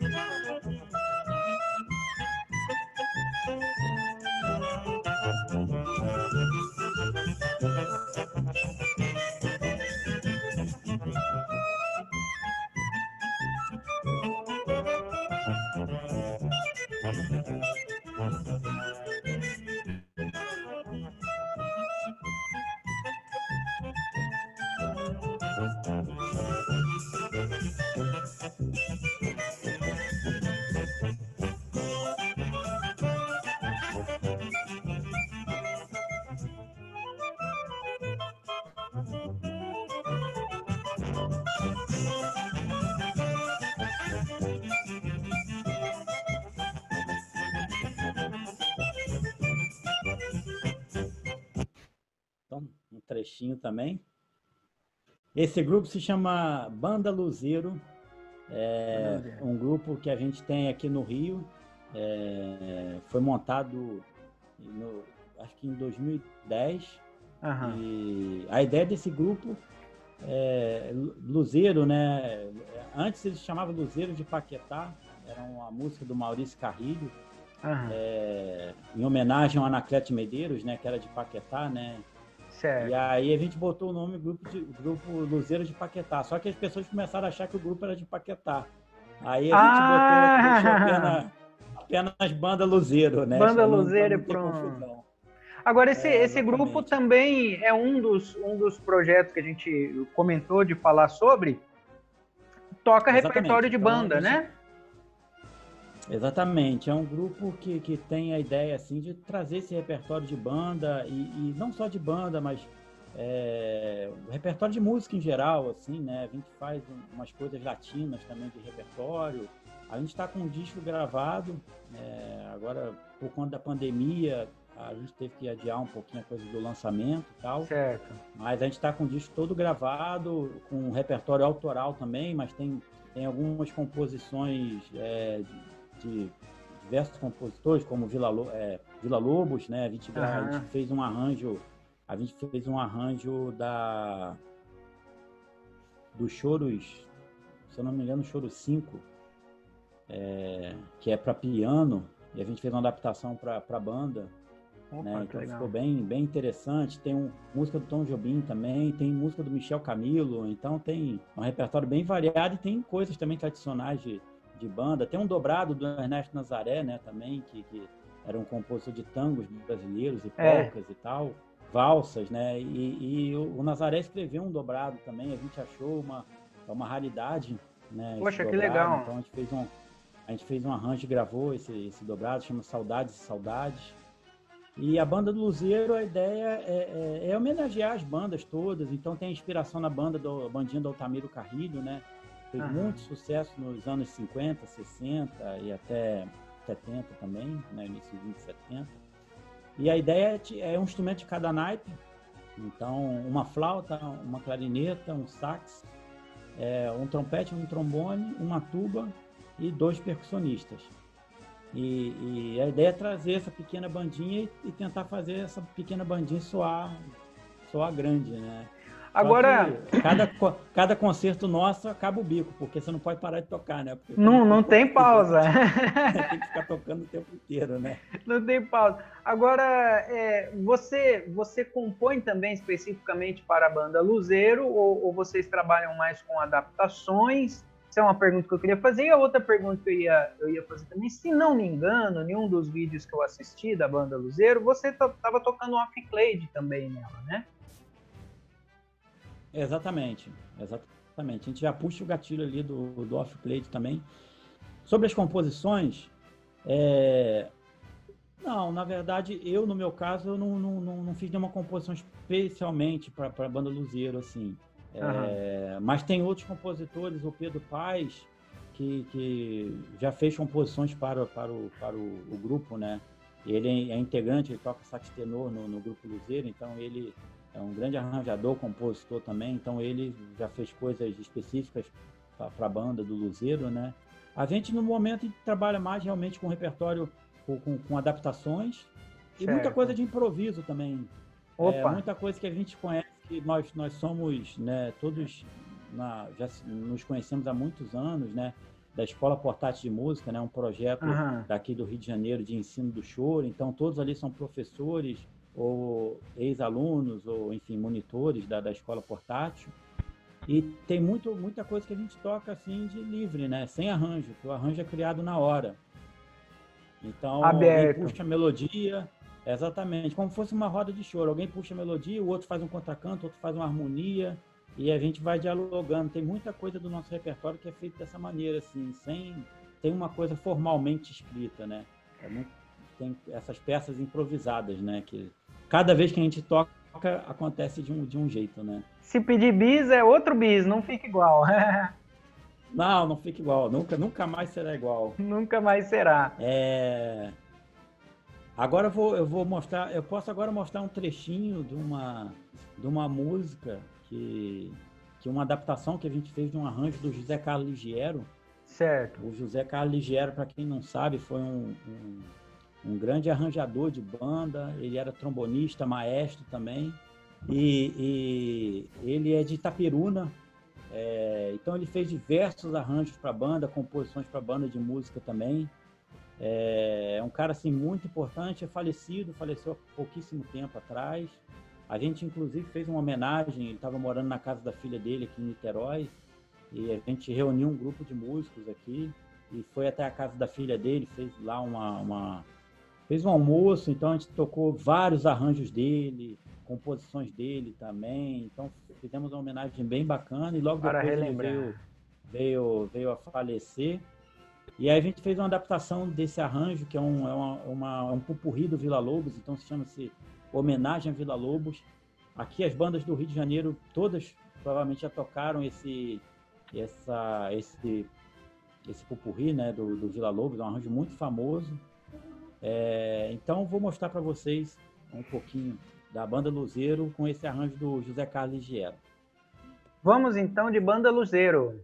trechinho também. Esse grupo se chama Banda Luzeiro, é um grupo que a gente tem aqui no Rio. É, foi montado, no, acho que em 2010. Uhum. E a ideia desse grupo é Luzeiro, né? Antes eles chamavam Luzeiro de Paquetá, era uma música do Maurício Carrilho, uhum. é, em homenagem ao Anaclete Medeiros, né? Que era de Paquetá, né? Certo. E aí a gente botou o nome grupo, de, grupo Luzeiro de Paquetá. Só que as pessoas começaram a achar que o grupo era de Paquetá. Aí a gente ah! botou apenas, apenas Banda Luzeiro, né? Banda Luzeiro e pronto. Agora, esse, é, esse grupo também é um dos, um dos projetos que a gente comentou de falar sobre. Toca exatamente. repertório de então, banda, então, né? Exatamente, é um grupo que, que tem a ideia assim de trazer esse repertório de banda e, e não só de banda, mas é, repertório de música em geral, assim, né? A gente faz umas coisas latinas também de repertório. A gente está com um disco gravado, é, agora por conta da pandemia, a gente teve que adiar um pouquinho a coisa do lançamento e tal. Certo. Mas a gente está com o disco todo gravado, com um repertório autoral também, mas tem, tem algumas composições é, de, diversos compositores, como Vila, é, Vila Lobos, né? A gente, uhum. a gente fez um arranjo, a gente fez um arranjo da dos choros, se eu não me engano, choro 5, é, que é para piano, e a gente fez uma adaptação para a banda. Opa, né? Então ficou bem, bem interessante. Tem um, música do Tom Jobim também, tem música do Michel Camilo, então tem um repertório bem variado e tem coisas também tradicionais de, de banda. Tem um dobrado do Ernesto Nazaré, né, também, que, que era um compositor de tangos brasileiros e é. polcas é. e tal, valsas, né? E, e o, Nazaré escreveu um dobrado também, a gente achou uma, uma raridade, né? Poxa, que legal. Então a gente fez um, a gente fez um arranjo e gravou esse, esse dobrado, chama Saudades e Saudades. E a banda do Luzeiro, a ideia é, é, é, homenagear as bandas todas. Então tem inspiração na banda do bandinha do Altamiro Carrilho, né? Fez uhum. muito sucesso nos anos 50, 60 e até 70 também, né? Início de 70. E a ideia é, é um instrumento de cada naipe. Então, uma flauta, uma clarineta, um sax, é, um trompete, um trombone, uma tuba e dois percussionistas. E, e, a ideia é trazer essa pequena bandinha e, e, tentar fazer essa pequena bandinha soar, soar grande, né? Agora. Cada, cada concerto nosso acaba o bico, porque você não pode parar de tocar, né? Porque não, não tem pausa. tem que ficar tocando o tempo inteiro, né? Não tem pausa. Agora, é, você, você compõe também especificamente para a banda Luzeiro ou, ou vocês trabalham mais com adaptações? Essa é uma pergunta que eu queria fazer. E a outra pergunta que eu ia, eu ia fazer também, se não me engano, nenhum dos vídeos que eu assisti da banda Luzeiro, você estava tocando off Clade também nela, né? Exatamente, exatamente. A gente já puxa o gatilho ali do, do off Clade também. Sobre as composições, é... não, na verdade, eu, no meu caso, eu não, não, não, não fiz nenhuma composição especialmente para a banda Luzeiro, assim. É, mas tem outros compositores, o Pedro Paz, que, que já fez composições para, para, o, para o, o grupo, né? Ele é integrante, ele toca sax tenor no, no grupo Luzeiro, então ele é um grande arranjador, compositor também, então ele já fez coisas específicas para a banda do Luzeiro, né? A gente, no momento, trabalha mais realmente com repertório, com, com, adaptações e certo. muita coisa de improviso também. É, muita coisa que a gente conhece que nós, nós somos, né, todos na, já nos conhecemos há muitos anos, né? Da Escola Portátil de Música, né? Um projeto uhum. daqui do Rio de Janeiro de ensino do choro. Então, todos ali são professores ou ex-alunos ou, enfim, monitores da, da Escola Portátil. E tem muito, muita coisa que a gente toca assim de livre, né? Sem arranjo, que o arranjo é criado na hora. Então, Aberto. puxa a melodia, Exatamente, como fosse uma roda de choro. Alguém puxa a melodia, o outro faz um contracanto, o outro faz uma harmonia, e a gente vai dialogando. Tem muita coisa do nosso repertório que é feito dessa maneira, assim, sem tem uma coisa formalmente escrita, né? É muito, tem essas peças improvisadas, né? Que cada vez que a gente toca acontece de um, de um jeito, né? Se pedir bis é outro bis, não fica igual. não, não fica igual. Nunca, nunca mais será igual. Nunca mais será. É. Agora eu vou, eu vou mostrar, eu posso agora mostrar um trechinho de uma, de uma música que, que uma adaptação que a gente fez de um arranjo do José Carlos Ligiero. Certo. O José Carlos Ligiero, para quem não sabe, foi um, um, um, grande arranjador de banda, ele era trombonista, maestro também, e, e ele é de Itaperuna, é, então ele fez diversos arranjos para banda, composições para banda de música também. É, é um cara assim muito importante, é falecido, faleceu há pouquíssimo tempo atrás. A gente inclusive fez uma homenagem, ele estava morando na casa da filha dele aqui em Niterói, e a gente reuniu um grupo de músicos aqui e foi até a casa da filha dele, fez lá uma, uma fez um almoço, então a gente tocou vários arranjos dele, composições dele também. Então fizemos uma homenagem bem bacana e logo Para depois relembrar. ele veio, veio, veio a falecer. E aí a gente fez uma adaptação desse arranjo, que é um, é uma, uma, um pupurri do Vila Lobos, então se chama-se Homenagem a Vila Lobos. Aqui as bandas do Rio de Janeiro, todas provavelmente já tocaram esse, essa, esse, esse pupurri né, do, do Vila Lobos, é um arranjo muito famoso. É, então vou mostrar para vocês um pouquinho da banda Luzeiro com esse arranjo do José Carlos Giero. Vamos então de banda Luzeiro.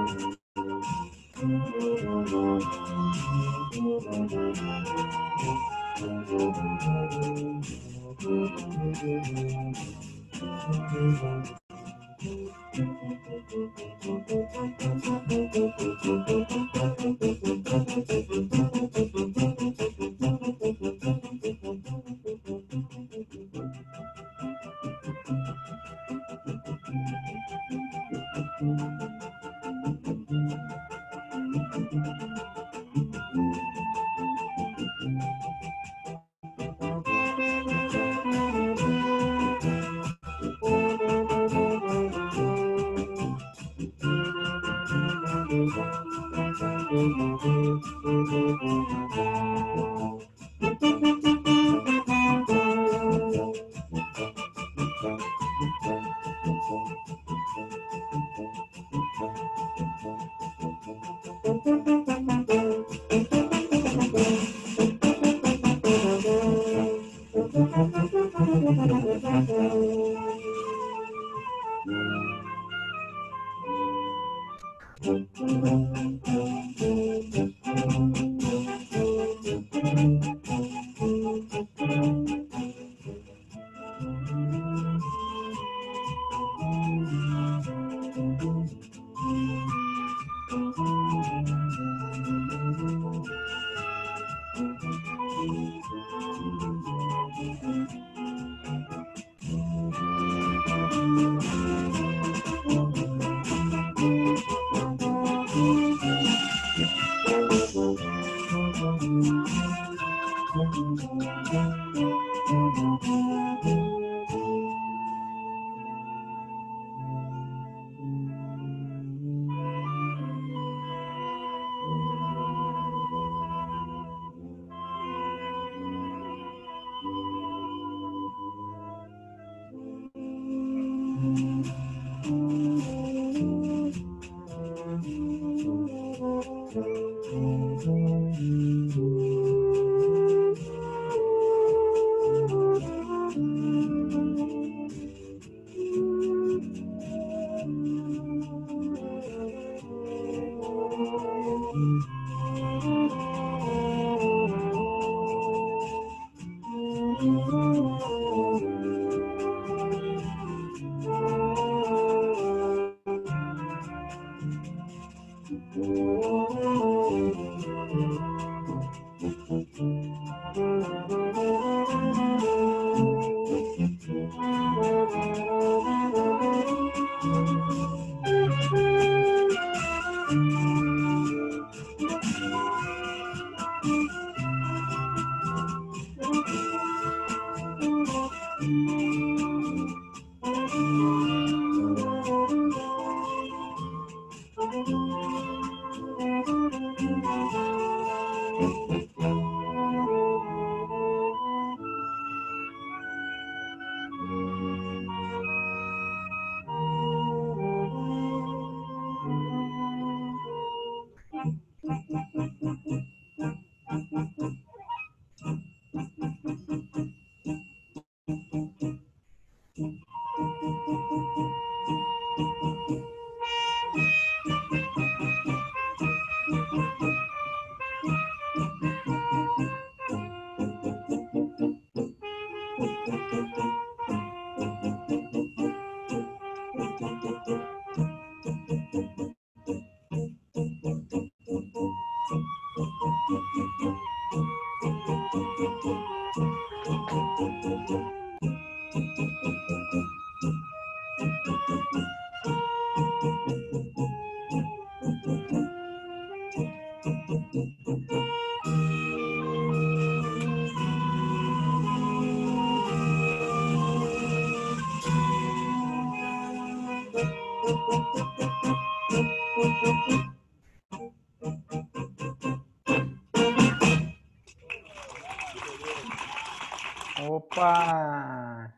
Opa!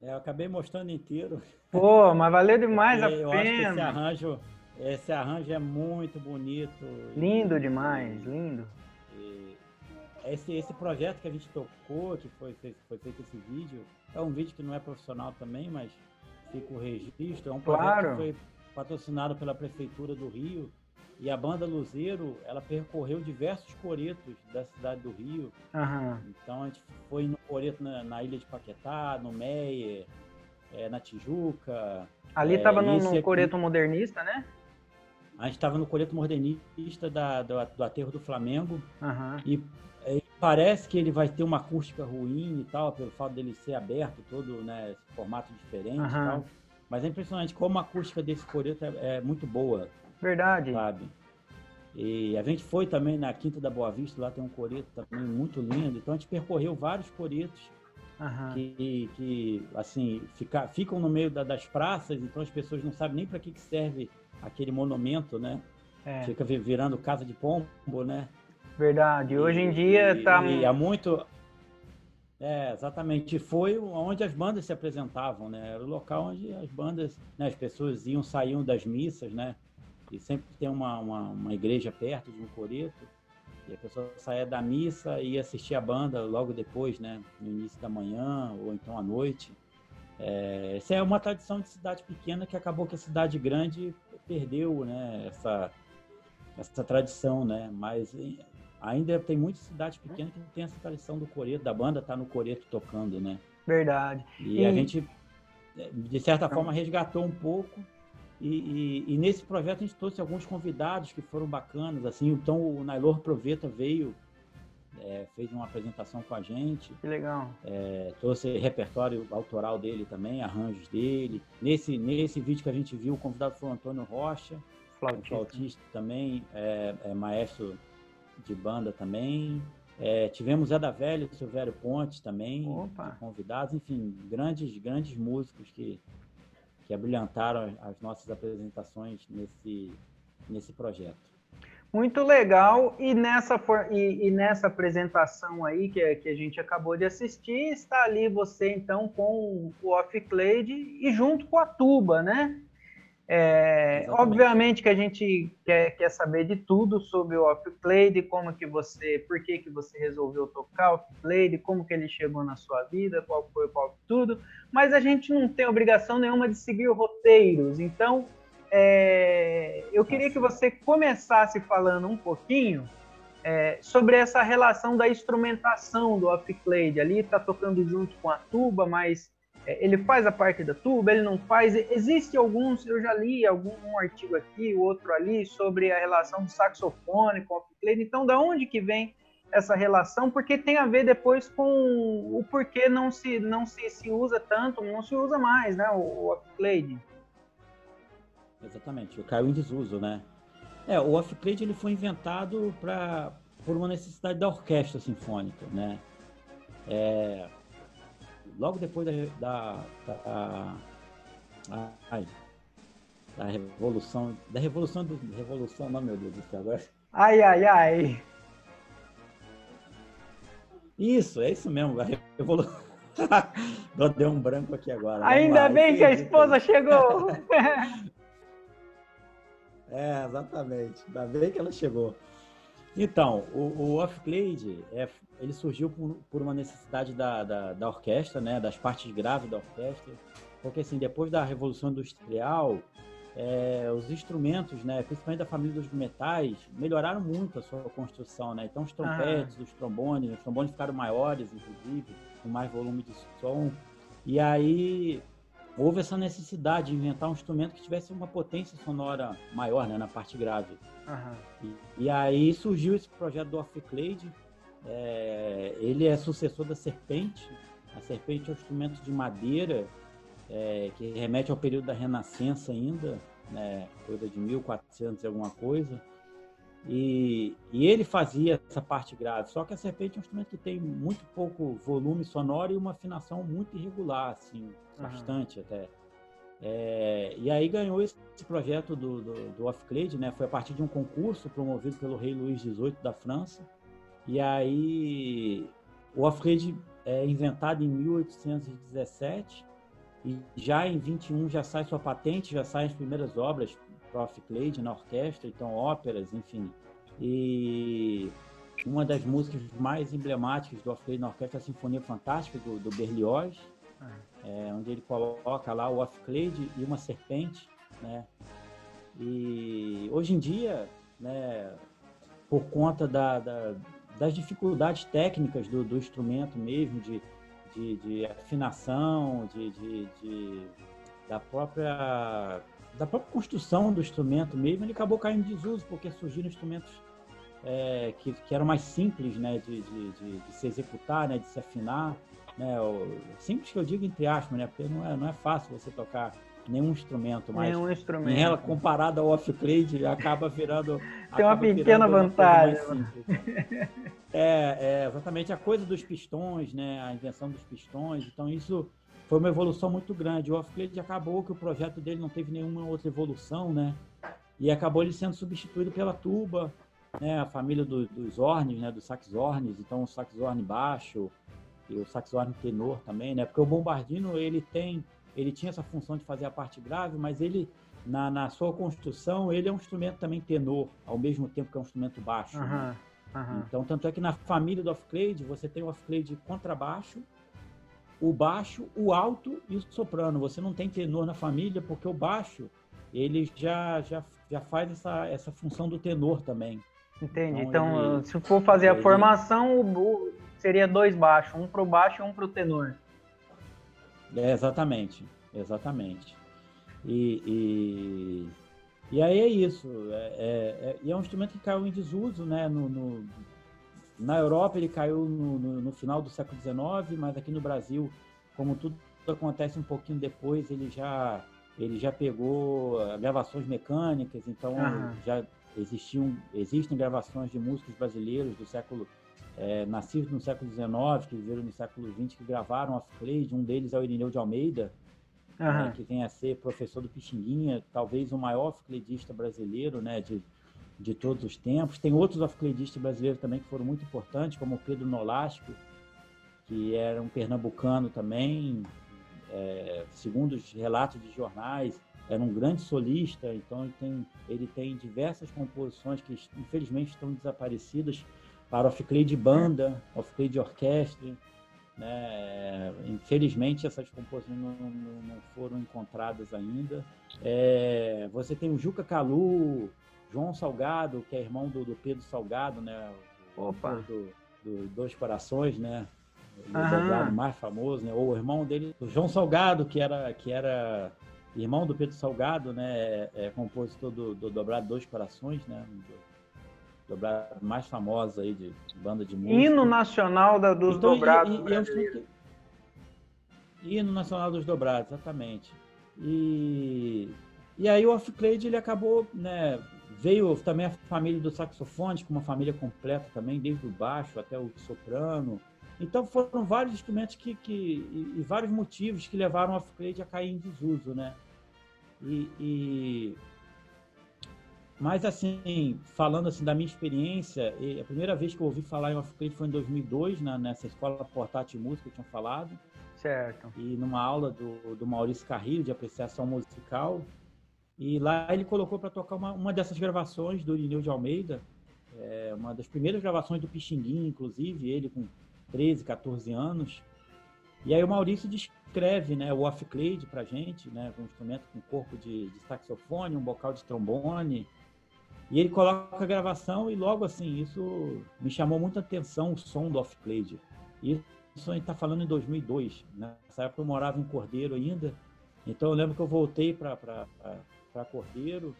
É, eu acabei mostrando inteiro. Pô, mas valeu demais a eu pena. acho que esse arranjo, esse arranjo é muito bonito. Lindo demais, lindo. Esse, esse projeto que a gente tocou, que foi, foi feito esse vídeo, é um vídeo que não é profissional também, mas fica o registro. É um projeto claro. que foi patrocinado pela Prefeitura do Rio. E a banda Luzeiro, ela percorreu diversos coretos da cidade do Rio. Uhum. Então a gente foi no coreto na, na ilha de Paquetá, no Meier, é, na Tijuca. Ali estava é, no, no coreto modernista, né? A gente estava no coreto modernista da, do, do aterro do Flamengo. Uhum. E, e, parece que ele vai ter uma acústica ruim e tal, pelo fato dele ser aberto, todo né, esse formato diferente uhum. e tal. Mas é impressionante como a acústica desse coreto é, é muito boa. Verdade. Sabe? E a gente foi também na Quinta da Boa Vista, lá tem um coreto também muito lindo. Então a gente percorreu vários coretos uhum. que, que, assim, fica, ficam no meio da, das praças, então as pessoas não sabem nem para que, que serve aquele monumento, né? É. Fica virando casa de pombo, né? Verdade. Hoje em dia e, tá. E há muito. É, exatamente. Foi onde as bandas se apresentavam, né? Era o local onde as bandas, né? as pessoas iam, saíam das missas, né? E sempre tem uma, uma, uma igreja perto de um coreto. E a pessoa saía da missa e ia assistir a banda logo depois, né? No início da manhã ou então à noite. É, essa é uma tradição de cidade pequena que acabou que a cidade grande perdeu, né? Essa, essa tradição, né? Mas ainda tem muitas cidades pequenas que não tem essa tradição do coreto, da banda tá no coreto tocando, né? Verdade. E, e... a gente, de certa forma, resgatou um pouco e, e, e, nesse projeto a gente trouxe alguns convidados que foram bacanas, assim, então o Nailor Proveta veio, é, fez uma apresentação com a gente. Que legal. É, trouxe repertório autoral dele também, arranjos dele. Nesse, nesse vídeo que a gente viu, o convidado foi o Antônio Rocha, flautista, flautista também, é, é, maestro de banda também. É, tivemos Zé da Velha, Silvério Pontes também, convidados, enfim, grandes, grandes músicos que que abrilhantaram as nossas apresentações nesse, nesse projeto. Muito legal. E nessa, e, e, nessa apresentação aí que, que a gente acabou de assistir, está ali você então com o Off Clade e junto com a tuba, né? É, obviamente que a gente quer, quer saber de tudo sobre o off-play, como que você, por que, que você resolveu tocar off-play, como que ele chegou na sua vida, qual foi qual tudo, mas a gente não tem obrigação nenhuma de seguir roteiros, então é, eu queria que você começasse falando um pouquinho é, sobre essa relação da instrumentação do off-play, ali está tocando junto com a tuba, mas ele faz a parte da tuba, ele não faz. Existe alguns, eu já li algum um artigo aqui, outro ali, sobre a relação do saxofone com o off-clay. Então, da onde que vem essa relação? Porque tem a ver depois com o porquê não se não se, se usa tanto, não se usa mais, né, o, o off-clay. Exatamente, caiu em desuso, né? É, o off-clay ele foi inventado para por uma necessidade da orquestra sinfônica, né? É, logo depois da, da, da, ai, da revolução, da revolução do revolução, não meu Deus do céu agora. Ai ai ai. Isso, é isso mesmo, a revolução. Deu um branco aqui agora. Ainda bem que a esposa chegou. é, exatamente. Ainda bem que ela chegou. Então, o, o Off-Clade, é, ele surgiu por, por uma necessidade da, da, da, orquestra, né, das partes graves da orquestra, porque assim, depois da Revolução Industrial, é, os instrumentos, né, principalmente da família dos metais, melhoraram muito a sua construção, né? Então os trompetes, ah. os trombones, os trombones ficaram maiores, inclusive, com mais volume de som. E aí houve essa necessidade de inventar um instrumento que tivesse uma potência sonora maior, né, na parte grave. Uhum. E, e, aí surgiu esse projeto do Orphiclade. É, ele é sucessor da Serpente. A Serpente é um instrumento de madeira é, que remete ao período da Renascença ainda, né, coisa de 1400 e alguma coisa. E, e, ele fazia essa parte grave. Só que a Serpente é um instrumento que tem muito pouco volume sonoro e uma afinação muito irregular, assim, bastante até. É, e aí ganhou esse, projeto do, do, do Off-Clade, né? Foi a partir de um concurso promovido pelo rei Luís XVIII da França. E aí o Off-Clade é inventado em 1817 e já em 21 já sai sua patente, já saem as primeiras obras para Off-Clade na orquestra, então óperas, enfim. E uma das músicas mais emblemáticas do Off-Clade na orquestra é a Sinfonia Fantástica do, do Berlioz é, onde ele coloca lá o off-clade e uma serpente, né? E hoje em dia, né, por conta da, da, das dificuldades técnicas do, do instrumento mesmo, de, de, de afinação, de, de, da própria da própria construção do instrumento mesmo, ele acabou caindo em desuso, porque surgiram instrumentos é, que, que eram mais simples né, de, de, de, de se executar, né, de se afinar, né? O, simples que eu digo entre aspas, né? Porque não é, não é fácil você tocar nenhum instrumento, mas nenhum instrumento. ela comparado ao off-clade acaba virando tem uma pequena vantagem. é, é, exatamente a coisa dos pistões, né? A invenção dos pistões. Então isso foi uma evolução muito grande. O off-clade acabou que o projeto dele não teve nenhuma outra evolução, né? E acabou ele sendo substituído pela tuba, né? A família do, dos horns, né? Dos sax horns. Então o sax horn baixo, e o saxofone tenor também, né? Porque o bombardino ele tem, ele tinha essa função de fazer a parte grave, mas ele na, na sua construção ele é um instrumento também tenor, ao mesmo tempo que é um instrumento baixo. Uhum, né? uhum. Então tanto é que na família do off-clade você tem o off-clade contrabaixo, o baixo, o alto e o soprano. Você não tem tenor na família porque o baixo ele já já, já faz essa, essa função do tenor também. Entendi. Então, então ele, se for fazer a ele, formação, o, seria dois baixos, um para o baixo e um para o tenor. É, exatamente, exatamente. E, e, e, aí é isso. É, é, é, é um instrumento que caiu em desuso, né? No, no na Europa ele caiu no, no, no, final do século XIX, mas aqui no Brasil, como tudo acontece um pouquinho depois, ele já ele já pegou gravações mecânicas, então já existiam existem gravações de músicos brasileiros do século é, nascidos no século XIX, que viveram no século XX, que gravaram off-clade. Um deles é o Irineu de Almeida, né, que vem a ser professor do Pixinguinha, talvez o maior off-cladista brasileiro né, de, de todos os tempos. Tem outros off-cladistas brasileiros também que foram muito importantes, como o Pedro Nolasco, que era um pernambucano também, é, segundo os relatos de jornais, era um grande solista, então ele tem, ele tem diversas composições que infelizmente estão desaparecidas, para off-clay de banda, off-clay de orquestra. Né? Infelizmente, essas composições não, não, não foram encontradas ainda. É, você tem o Juca Calu, João Salgado, que é irmão do, do Pedro Salgado, né? Opa! Do, do Dois Corações, né? O mais famoso, né? Ou o irmão dele, o João Salgado, que era, que era irmão do Pedro Salgado, né? É, é compositor do, do Dobrado Dois Corações, né? Dobrada mais famosa aí de banda de música. Hino nacional da, dos então, dobrados. E, e, Hino nacional dos dobrados, exatamente. E, e aí o Off-Clade ele acabou, né? Veio também a família do saxofone, com uma família completa também, desde o baixo até o soprano. Então foram vários instrumentos que, que e, e vários motivos que levaram o Off-Clade a cair em desuso, né? E, e mas assim, falando assim da minha experiência, a primeira vez que eu ouvi falar em off-clay foi em 2002, na, nessa escola portátil de música que eu tinha falado. Certo. E numa aula do, do Maurício Carrilho de apreciação musical. E lá ele colocou para tocar uma, uma dessas gravações do Irineu de Almeida, é, uma das primeiras gravações do Pixinguinha, inclusive, ele com 13, 14 anos. E aí o Maurício descreve né, o off-clade para gente, né, um instrumento com corpo de, de saxofone, um bocal de trombone, e ele coloca a gravação e logo assim, isso me chamou muita atenção, o som do Off-Clade. Isso a gente está falando em 2002. Né? Nessa época eu morava em Cordeiro ainda. Então eu lembro que eu voltei para Cordeiro,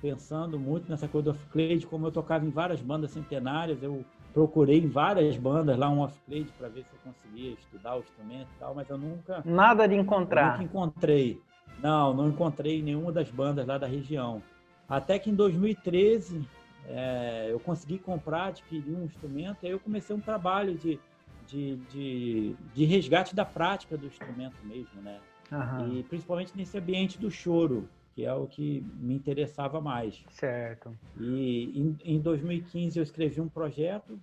pensando muito nessa coisa do Off-Clade, como eu tocava em várias bandas centenárias, eu procurei em várias bandas lá um Off-Clade para ver se eu conseguia estudar o instrumento e tal, mas eu nunca... Nada de encontrar. Nunca encontrei. Não, não encontrei nenhuma das bandas lá da região. Até que em 2013 é, eu consegui comprar, adquirir um instrumento, e aí eu comecei um trabalho de, de, de, de, resgate da prática do instrumento mesmo, né? Uhum. E principalmente nesse ambiente do choro, que é o que me interessava mais. Certo. E em, em 2015 eu escrevi um projeto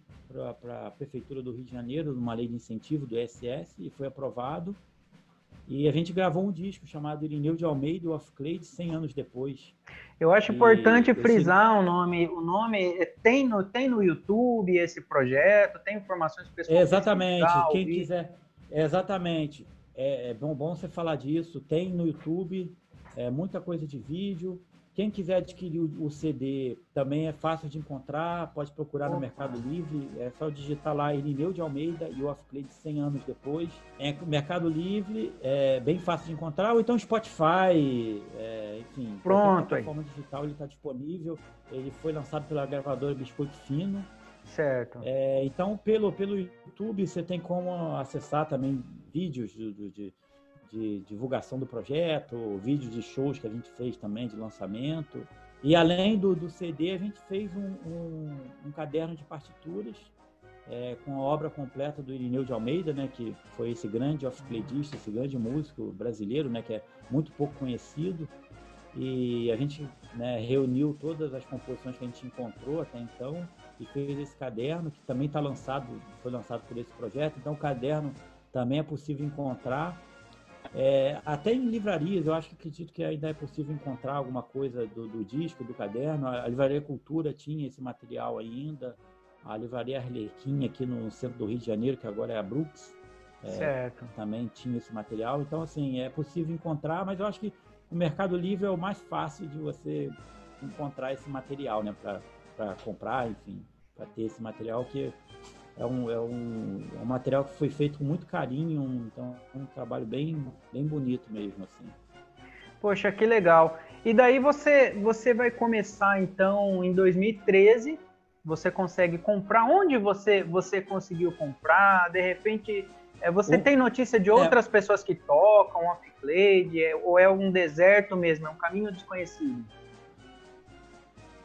para a Prefeitura do Rio de Janeiro, numa lei de incentivo do ISS, e foi aprovado. E a gente gravou um disco chamado Irineu de Almeida of Clay, 100 anos depois. Eu acho e importante frisar esse... o nome. O nome tem no, tem no YouTube esse projeto, tem informações pessoais. Exatamente. Quem quiser. Exatamente. É, é bom, bom você falar disso. Tem no YouTube é, muita coisa de vídeo. Quem quiser adquirir o CD também é fácil de encontrar, pode procurar no Mercado Livre, é só digitar lá Irineu de Almeida e Off Play de 100 anos depois. É Mercado Livre, é bem fácil de encontrar, ou então Spotify, é, enfim. Pronto. Plataforma digital ele está disponível. Ele foi lançado pela gravadora Biscoito Fino. Certo. É, então, pelo, pelo YouTube, você tem como acessar também vídeos de, de de divulgação do projeto, vídeos de shows que a gente fez também de lançamento. E além do, do CD, a gente fez um, um, um caderno de partituras é, com a obra completa do Irineu de Almeida, né, que foi esse grande off-playista, esse grande músico brasileiro, né, que é muito pouco conhecido. E a gente né, reuniu todas as composições que a gente encontrou até então e fez esse caderno, que também está lançado, foi lançado por esse projeto. Então, o caderno também é possível encontrar é, até em livrarias, eu acho que acredito que ainda é possível encontrar alguma coisa do, do disco, do caderno. A, a Livraria Cultura tinha esse material ainda. A Livraria Arlequim, aqui no centro do Rio de Janeiro, que agora é a Brooks, é, também tinha esse material. Então, assim, é possível encontrar, mas eu acho que o Mercado Livre é o mais fácil de você encontrar esse material, né? Para comprar, enfim, para ter esse material que é um, é um, é um material que foi feito com muito carinho, então é um trabalho bem, bem bonito mesmo, assim. Poxa, que legal. E daí você, você vai começar, então, em 2013, você consegue comprar, onde você, você conseguiu comprar, de repente... É, você tem notícia de outras é. pessoas que tocam off-clade, é, ou é um deserto mesmo, é um caminho desconhecido?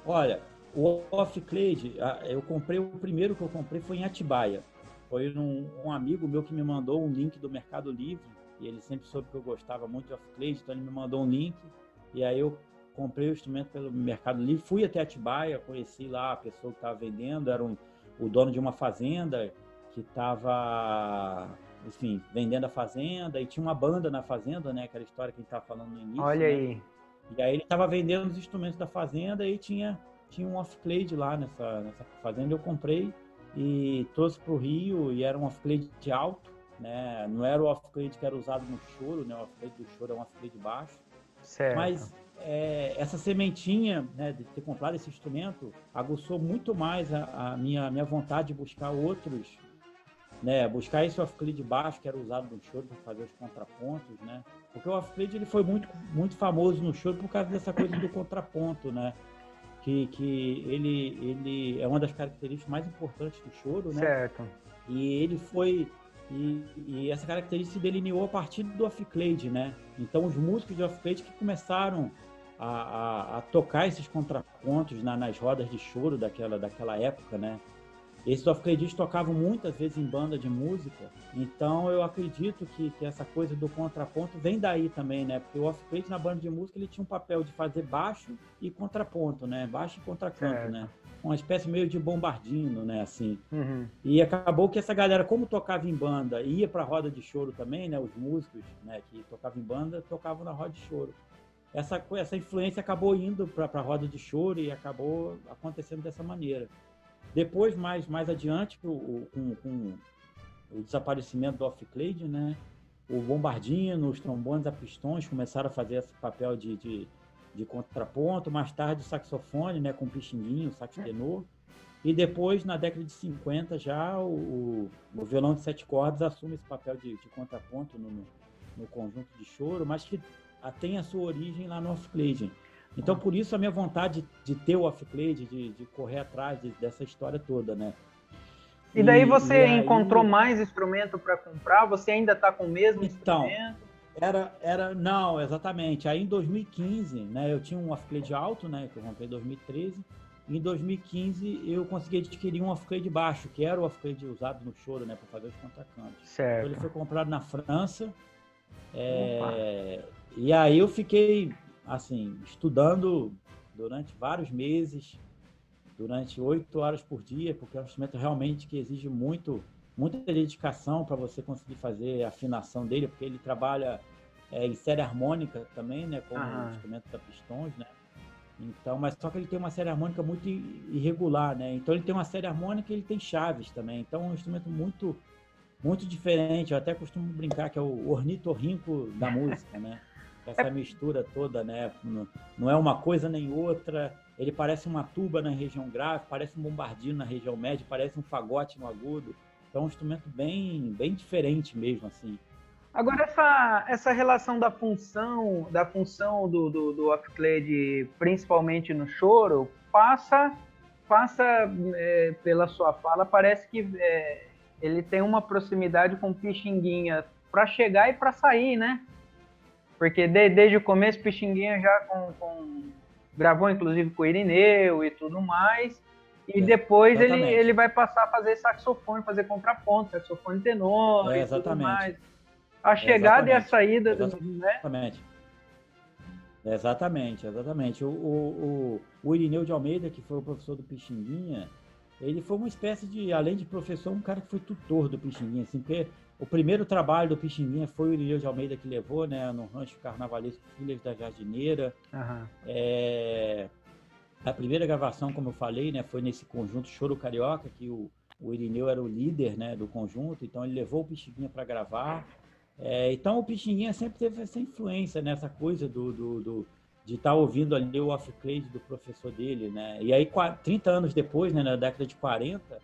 Olha, o Off-Clade, eu comprei, o primeiro que eu comprei foi em Atibaia. Foi um, um, amigo meu que me mandou um link do Mercado Livre, e ele sempre soube que eu gostava muito de Off-Clade, então ele me mandou um link, e aí eu comprei o instrumento pelo Mercado Livre, fui até Atibaia, conheci lá a pessoa que estava vendendo, era um, o dono de uma fazenda que estava, enfim, vendendo a fazenda, e tinha uma banda na fazenda, né, aquela história que a gente estava falando no início. Olha né? aí. E aí ele estava vendendo os instrumentos da fazenda e tinha tinha um off-clade lá nessa, nessa fazenda, eu comprei e trouxe para o Rio e era um off-clade alto, né? Não era o off-clade que era usado no choro, né? O off-clade do choro é um off-clade baixo. Certo. Mas é, essa sementinha, né, de ter comprado esse instrumento, aguçou muito mais a, a minha, minha vontade de buscar outros, né? Buscar esse off-clade baixo que era usado no choro para fazer os contrapontos, né? Porque o off-clade ele foi muito, muito famoso no choro por causa dessa coisa do contraponto, né? Que, que ele, ele é uma das características mais importantes do choro, né? Certo. E ele foi e, e, essa característica se delineou a partir do off-clade, né? Então os músicos de off-clade que começaram a, a, a, tocar esses contrapontos na, nas rodas de choro daquela, daquela época, né? Esses off-credistas tocavam muitas vezes em banda de música, então eu acredito que, que essa coisa do contraponto vem daí também, né? Porque o off-credit na banda de música ele tinha um papel de fazer baixo e contraponto, né? Baixo e contracanto, certo. né? Uma espécie meio de bombardino, né? Assim. Uhum. E acabou que essa galera, como tocava em banda, ia para roda de choro também, né? Os músicos, né? Que tocavam em banda, tocavam na roda de choro. Essa, essa influência acabou indo para a roda de choro e acabou acontecendo dessa maneira. Depois, mais, mais adiante, com, com, com o desaparecimento do off-clade, né? O bombardino, os trombones a pistões começaram a fazer esse papel de, de, de contraponto. Mais tarde, o saxofone, né? Com pixinguinho, sax tenor. E depois, na década de 50, já o, o violão de sete cordas assume esse papel de, de contraponto no, no, no, conjunto de choro, mas que tem a sua origem lá no off-clade. Então, por isso a minha vontade de ter o off-clade, de, de correr atrás de, dessa história toda, né? E daí você e encontrou aí... mais instrumento para comprar? Você ainda está com o mesmo então, instrumento? Era, era, não, exatamente. Aí em 2015, né, eu tinha um off-clade alto, né, que eu comprei em 2013. E em 2015 eu consegui adquirir um off-clade baixo, que era o off-clade usado no choro, né, para fazer os contracantos. Certo. Então, ele foi comprado na França É, e aí eu fiquei, assim, estudando durante vários meses, durante oito horas por dia, porque é um instrumento realmente que exige muito, muita dedicação para você conseguir fazer a afinação dele, porque ele trabalha é, em série harmônica também, né, como o instrumento da Pistões, né? Então, mas só que ele tem uma série harmônica muito irregular, né? Então ele tem uma série harmônica e ele tem chaves também. Então é um instrumento muito muito diferente. Eu até costumo brincar que é o ornitorrinco da música, né? Essa mistura toda, né? Não é uma coisa nem outra. Ele parece uma tuba na região grave, parece um bombardino na região média, parece um fagote no agudo. Então é um instrumento bem, bem diferente mesmo, assim. Agora essa, essa relação da função da função do, do, do off-clade, principalmente no choro, passa passa é, pela sua fala, parece que é, ele tem uma proximidade com Pixinguinha para chegar e para sair, né? Porque de, desde o começo Pixinguinha já com, com, gravou inclusive com o Irineu e tudo mais. E é, depois ele, ele vai passar a fazer saxofone, fazer contraponto, saxofone tenor é, e tudo mais a chegada exatamente. e a saída, exatamente. né? Exatamente. Exatamente, exatamente. O, o, o, o Irineu de Almeida, que foi o professor do Pixinguinha, ele foi uma espécie de, além de professor, um cara que foi tutor do Pixinguinha, assim, porque o primeiro trabalho do Pixinguinha foi o Irineu de Almeida que levou, né, no rancho carnavalesco Filhas da Jardineira. Uhum. É, a primeira gravação, como eu falei, né, foi nesse conjunto Choro Carioca, que o, o Irineu era o líder, né, do conjunto, então ele levou o Pixinguinha para gravar. É, então o Pixinguinha sempre teve essa influência nessa coisa do, do, do de estar tá ouvindo ali o off-clade do professor dele, né? E aí, 30 anos depois, né, na década de 40,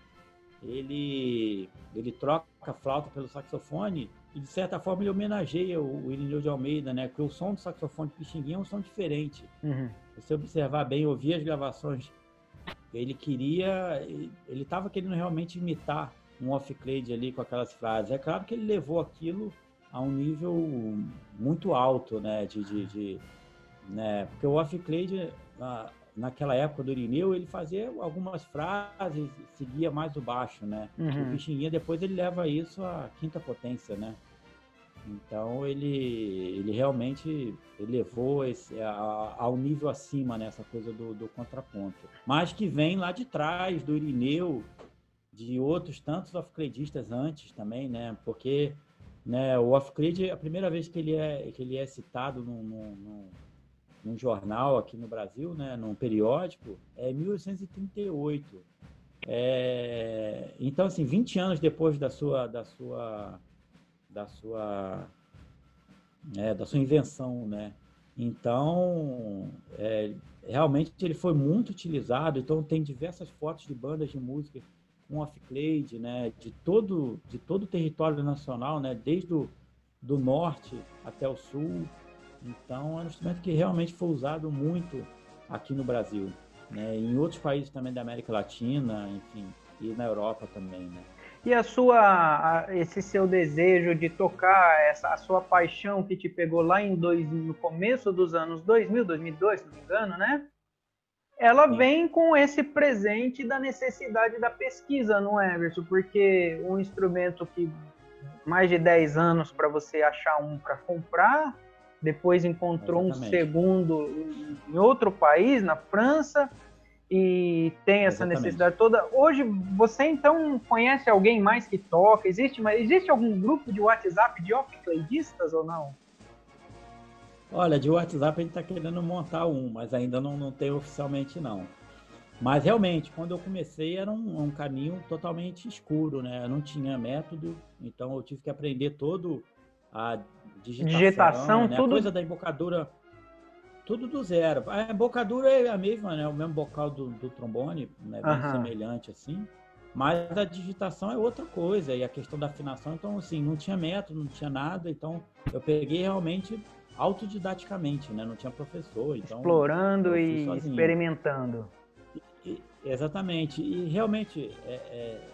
ele, ele troca a flauta pelo saxofone e, de certa forma, ele homenageia o, o Irineu de Almeida, né? Porque o som do saxofone Pixinguinha é um som diferente. Uhum. Se você observar bem, ouvir as gravações, ele queria... Ele estava querendo realmente imitar um off-clade ali com aquelas frases. É claro que ele levou aquilo a um nível muito alto, né? De, de, de né? Porque o Off-Clade, naquela época do Irineu, ele fazia algumas frases, seguia mais o baixo, né? Uhum. O Pixinguinha, depois ele leva isso à quinta potência, né? Então ele, ele realmente elevou esse, a, ao nível acima nessa né, coisa do, do, contraponto. Mas que vem lá de trás, do Irineu, de outros tantos off-cladistas antes também, né? Porque né? O off-grid, a primeira vez que ele é, que ele é citado num, num, num jornal aqui no Brasil, né? num periódico, é 1838. É, então, assim, 20 anos depois da sua, da sua, da sua, é, da sua invenção, né? Então, é, realmente ele foi muito utilizado. Então, tem diversas fotos de bandas de música um off-clade, né, de todo, de todo o território nacional, né, desde o do norte até o sul. Então, é um instrumento que realmente foi usado muito aqui no Brasil, né, em outros países também da América Latina, enfim, e na Europa também, né. E a sua, esse seu desejo de tocar, essa, a sua paixão que te pegou lá em dois, no começo dos anos 2000, 2002, se não me engano, né? ela vem com esse presente da necessidade da pesquisa, não é, Everson? Porque um instrumento que mais de 10 anos para você achar um para comprar, depois encontrou Exatamente. um segundo em outro país, na França, e tem essa Exatamente. necessidade toda. Hoje, você então conhece alguém mais que toca? Existe, existe algum grupo de WhatsApp de off-playdistas ou não? Olha, de WhatsApp a gente está querendo montar um, mas ainda não, não tem oficialmente não. Mas realmente, quando eu comecei era um, um caminho totalmente escuro, né? Eu não tinha método, então eu tive que aprender todo a digitação, digitação né? tudo... a coisa da embocadura, tudo do zero. A embocadura é a mesma, né? O mesmo bocal do, do trombone, né? Bem uhum. semelhante assim. Mas a digitação é outra coisa, e a questão da afinação, então assim, não tinha método, não tinha nada, então eu peguei realmente autodidaticamente, né? Não tinha professor, então explorando e sozinho. experimentando. E, exatamente. E realmente, é, é,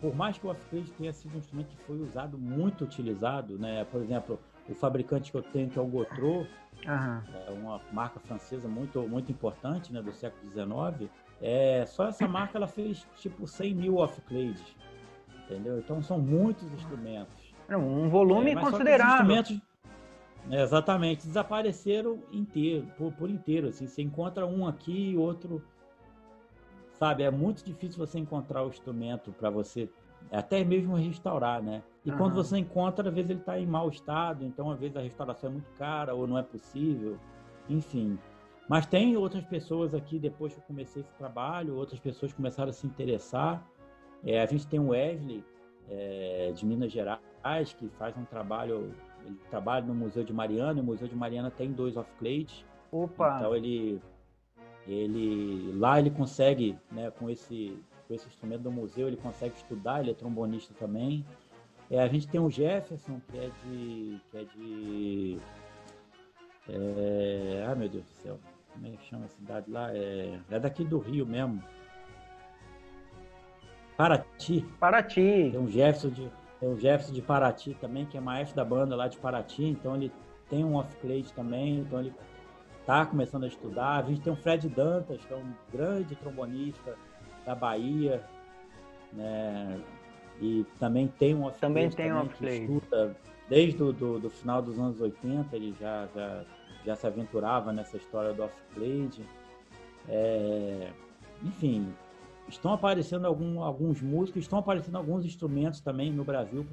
por mais que o off-grid tenha sido um instrumento que foi usado, muito utilizado, né? Por exemplo, o fabricante que eu tenho, que é o Gotro, uhum. é uma marca francesa muito, muito importante, né? Do século XIX. É, só essa marca ela fez tipo 100 mil off-clades, entendeu? Então são muitos instrumentos. Um volume é, considerável. Instrumentos É, exatamente, desapareceram inteiro, por, por inteiro. Assim, você encontra um aqui e outro. Sabe, é muito difícil você encontrar o instrumento para você até mesmo restaurar, né? E uhum. quando você encontra, às vezes ele está em mau estado, então às vezes a restauração é muito cara ou não é possível, enfim. Mas tem outras pessoas aqui, depois que eu comecei esse trabalho, outras pessoas começaram a se interessar. É, a gente tem o Wesley, é, de Minas Gerais, que faz um trabalho ele trabalha no Museu de Mariana, e o Museu de Mariana tem dois off-clades. Opa! Então ele, ele lá ele consegue, né, com esse, com esse instrumento do museu, ele consegue estudar, ele é trombonista também. É, a gente tem o Jefferson, que é de. Que é de é, ah, meu Deus do céu. Como é que chama a cidade lá? É, é daqui do Rio mesmo. Paraty. Paraty. Tem um Jefferson de, tem o Jefferson de Paraty também, que é maestro da banda lá de Paraty, então ele tem um off-clade também, então ele está começando a estudar. A gente tem o Fred Dantas, que é um grande trombonista da Bahia, né? E também tem um off-clade também tem um off estuda desde o do, do, final dos anos 80, ele já, já, já se aventurava nessa história do off-clade. É, enfim, estão aparecendo algum, alguns músicos, estão aparecendo alguns instrumentos também no Brasil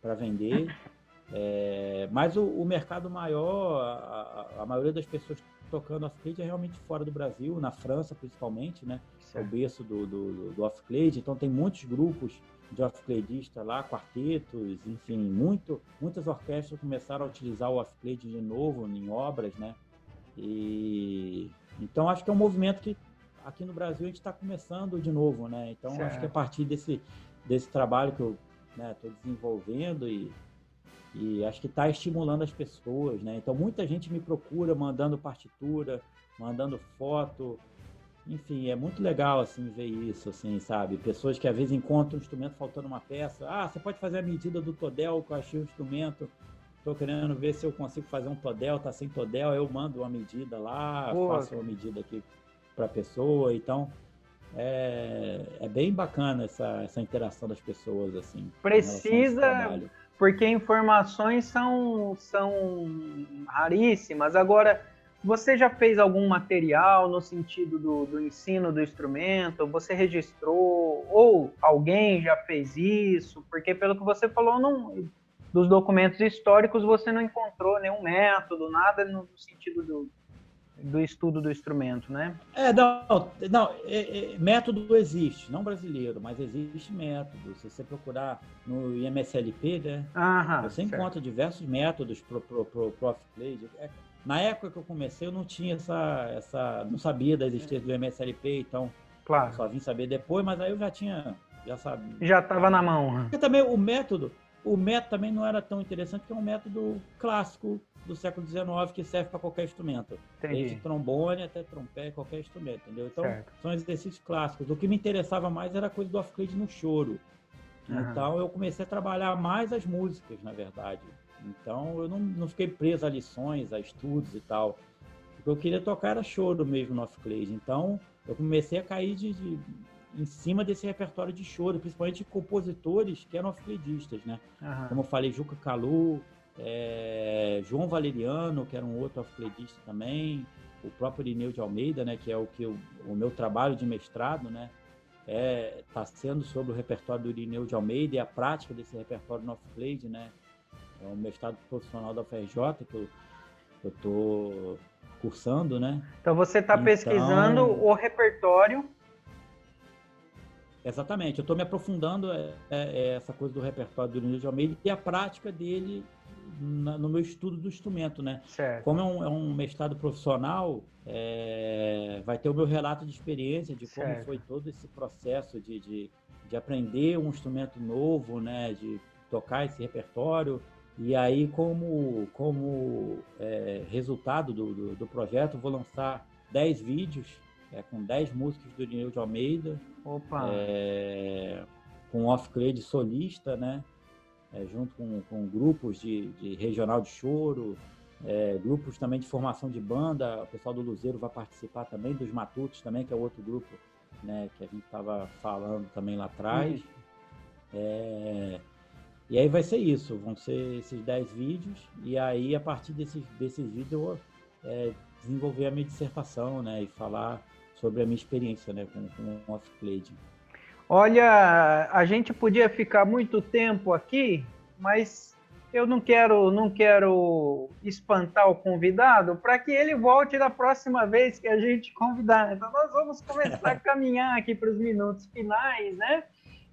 para vender. É, mas o, o, mercado maior, a, a, maioria das pessoas tocando off-clade é realmente fora do Brasil, na França principalmente, né? É o berço do, do, do off-clade. Então tem muitos grupos de off-cladistas lá, quartetos, enfim, muito, muitas orquestras começaram a utilizar o off-clade de novo em obras, né? E então acho que é um movimento que aqui no Brasil a gente está começando de novo, né? Então certo. acho que a partir desse, desse trabalho que eu estou né, desenvolvendo e, e acho que está estimulando as pessoas, né? Então muita gente me procura mandando partitura, mandando foto, enfim, é muito legal assim ver isso, assim, sabe? Pessoas que às vezes encontram um instrumento faltando uma peça, ah, você pode fazer a medida do todel que eu achei o instrumento. Estou querendo ver se eu consigo fazer um todel, tá sem todel, eu mando uma medida lá, Pô, faço uma medida aqui para a pessoa. Então, é, é bem bacana essa, essa interação das pessoas, assim. Precisa, porque informações são, são raríssimas. Agora, você já fez algum material no sentido do, do ensino do instrumento? Você registrou? Ou alguém já fez isso? Porque, pelo que você falou, não, dos documentos históricos, você não encontrou nenhum método, nada no sentido do, do estudo do instrumento, né? É, não, não é, é, método existe, não brasileiro, mas existe método. Se você procurar no IMSLP, né? Aham, você certo. encontra diversos métodos pro, pro, pro play. É, na época que eu comecei, eu não tinha essa, essa não sabia da existência do MSLP, então claro. só vim saber depois, mas aí eu já tinha, já sabia. Já estava na mão. Porque também o método, o método também não era tão interessante, porque é um método clássico do século XIX que serve para qualquer instrumento. Entendi. Desde trombone até trompete, qualquer instrumento, entendeu? Então, certo. são exercícios clássicos. O que me interessava mais era a coisa do off-clade no choro. Uhum. Então, eu comecei a trabalhar mais as músicas, na verdade. Então, eu não, não fiquei preso a lições, a estudos e tal. O que eu queria tocar era choro mesmo no off-clade. Então, eu comecei a cair de, de em cima desse repertório de choro, principalmente compositores que eram off-cladistas, né? Uhum. Como eu falei, Juca Calu, é, João Valeriano, que era um outro off-cladista também, o próprio Irineu de Almeida, né, que é o que eu, o meu trabalho de mestrado, né, é tá sendo sobre o repertório do Irineu de Almeida e a prática desse repertório no off-clade, né, é um mestrado profissional da UFRJ que eu tô cursando, né? Então você está então, pesquisando o repertório Exatamente, eu estou me aprofundando é, é, é, essa coisa do repertório do Irineu de Almeida e a prática dele na, no meu estudo do instrumento, né? Certo. Como é um, é um mestrado profissional, é, vai ter o meu relato de experiência de como certo. foi todo esse processo de, de, de, aprender um instrumento novo, né? De tocar esse repertório. E aí, como, como é, resultado do, do, do, projeto, vou lançar 10 vídeos com 10 músicas do Irineu de Almeida. Opa! É, com off-cred solista, né? é, junto com, com grupos de, de, regional de choro, é, grupos também de formação de banda. O pessoal do Luzeiro vai participar também, dos Matutos também, que é outro grupo né, que a gente estava falando também lá atrás. Uhum. É, E aí vai ser isso, vão ser esses 10 vídeos, e aí a partir desses, desses vídeos eu é, desenvolver a minha dissertação, né, e falar sobre a minha experiência, né, com, com o off-playing. Olha, a gente podia ficar muito tempo aqui, mas eu não quero, não quero espantar o convidado para que ele volte da próxima vez que a gente convidar. Então nós vamos começar a caminhar aqui para os minutos finais, né?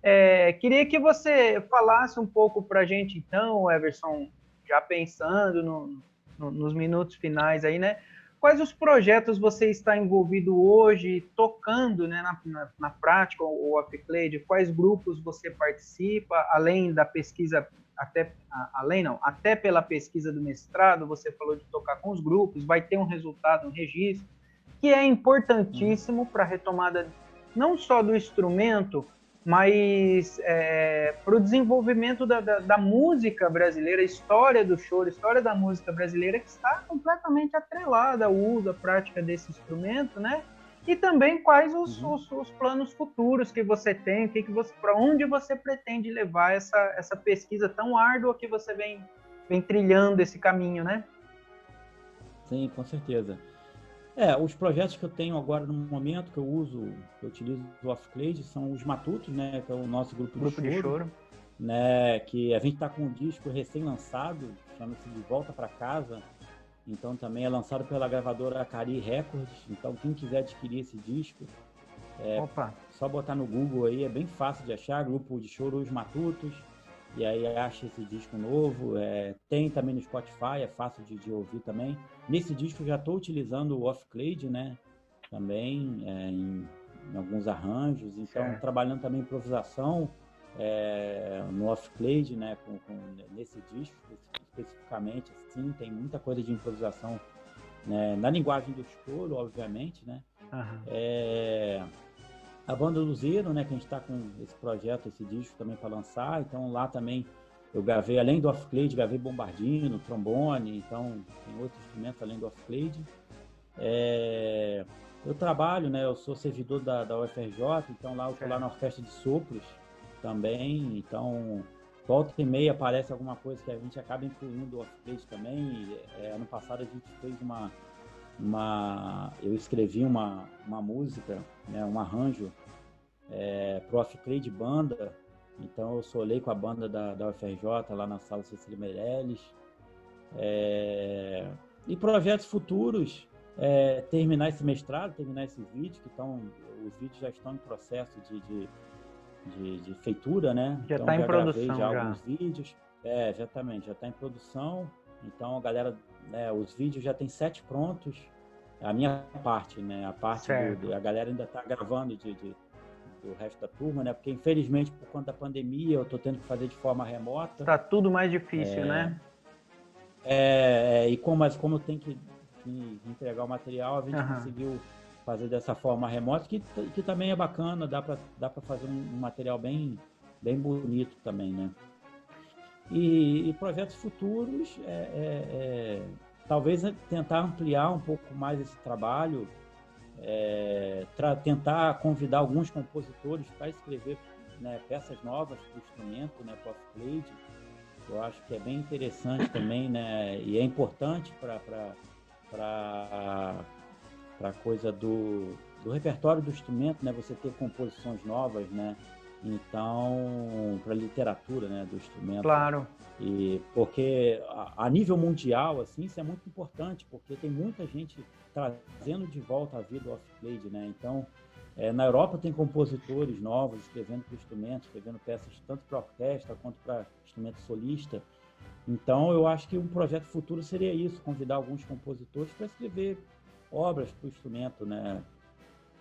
É, queria que você falasse um pouco para a gente, então, Everson, já pensando no, no, nos minutos finais aí, né? Quais os projetos você está envolvido hoje, tocando né, na, na, na prática, o Upclade? Quais grupos você participa, além da pesquisa, até além não, até pela pesquisa do mestrado, você falou de tocar com os grupos, vai ter um resultado, um registro, que é importantíssimo para a retomada não só do instrumento, mas é, para o desenvolvimento da, da, da, música brasileira, a história do choro, a história da música brasileira, que está completamente atrelada ao uso, à prática desse instrumento, né? E também quais os, uhum. os, os planos futuros que você tem, que que você, para onde você pretende levar essa, essa pesquisa tão árdua que você vem, vem trilhando esse caminho, né? Sim, com certeza. É, os projetos que eu tenho agora no momento, que eu uso, que eu utilizo o Off-Clade, são os Matutos, né? Que é o nosso grupo, grupo de, choro, de choro. Né, que a gente está com um disco recém-lançado, chama-se De Volta para Casa. Então também é lançado pela gravadora Acari Records. Então quem quiser adquirir esse disco, é Opa. só botar no Google aí, é bem fácil de achar. Grupo de Choro Os Matutos e aí acha esse disco novo. É, tem também no Spotify, é fácil de, de ouvir também. Nesse disco já estou utilizando o Off-Clade, né? Também é, em, em, alguns arranjos. Então, certo. trabalhando também improvisação é, no Off-Clade, né? Com, com, nesse disco especificamente, assim, tem muita coisa de improvisação né? na linguagem do choro, obviamente, né? Uhum. É, a banda Luzeiro, né, que a gente está com esse projeto, esse disco também para lançar, então lá também eu gravei, além do off-clade, gravei bombardino, trombone, então tem outros instrumentos além do off-clade. É, eu trabalho, né, eu sou servidor da, da UFRJ, então lá eu estou lá na festa de sopros também, então volta e meia aparece alguma coisa que a gente acaba incluindo o off-clade também. É, ano passado a gente fez uma uma, eu escrevi uma, uma música, né, um arranjo é, pro Off-Trade Banda, então eu solei com a banda da, da UFRJ lá na sala Cecília Meirelles. É, e projetos futuros, é, terminar esse mestrado, terminar esses vídeos, que estão, os vídeos já estão em processo de, de, de, de feitura, né? Já está então, em produção já, já. alguns vídeos. É, exatamente, já está em produção. Então a galera né, os vídeos já tem sete prontos. A minha parte, né? A parte do, a galera ainda está gravando de, de, do resto da turma, né? Porque infelizmente por conta da pandemia eu estou tendo que fazer de forma remota. Tá tudo mais difícil, é, né? É, é, e como, mas como tem que, que, entregar o material, a gente uhum. conseguiu fazer dessa forma remota, que, que também é bacana, dá para dá fazer um, um material bem, bem bonito também, né? E, e projetos futuros, é, é, é, talvez tentar ampliar um pouco mais esse trabalho, é, tentar convidar alguns compositores para escrever né, peças novas para o instrumento, né, para o Eu acho que é bem interessante também, né, e é importante para para coisa do, do repertório do instrumento, né, você ter composições novas, né, então para literatura né do instrumento. Claro. E porque a, a, nível mundial assim isso é muito importante porque tem muita gente trazendo de volta a vida off-played né? Então é, na Europa tem compositores novos escrevendo para instrumentos escrevendo peças tanto para orquestra quanto para instrumento solista. Então eu acho que um projeto futuro seria isso convidar alguns compositores para escrever obras para o instrumento né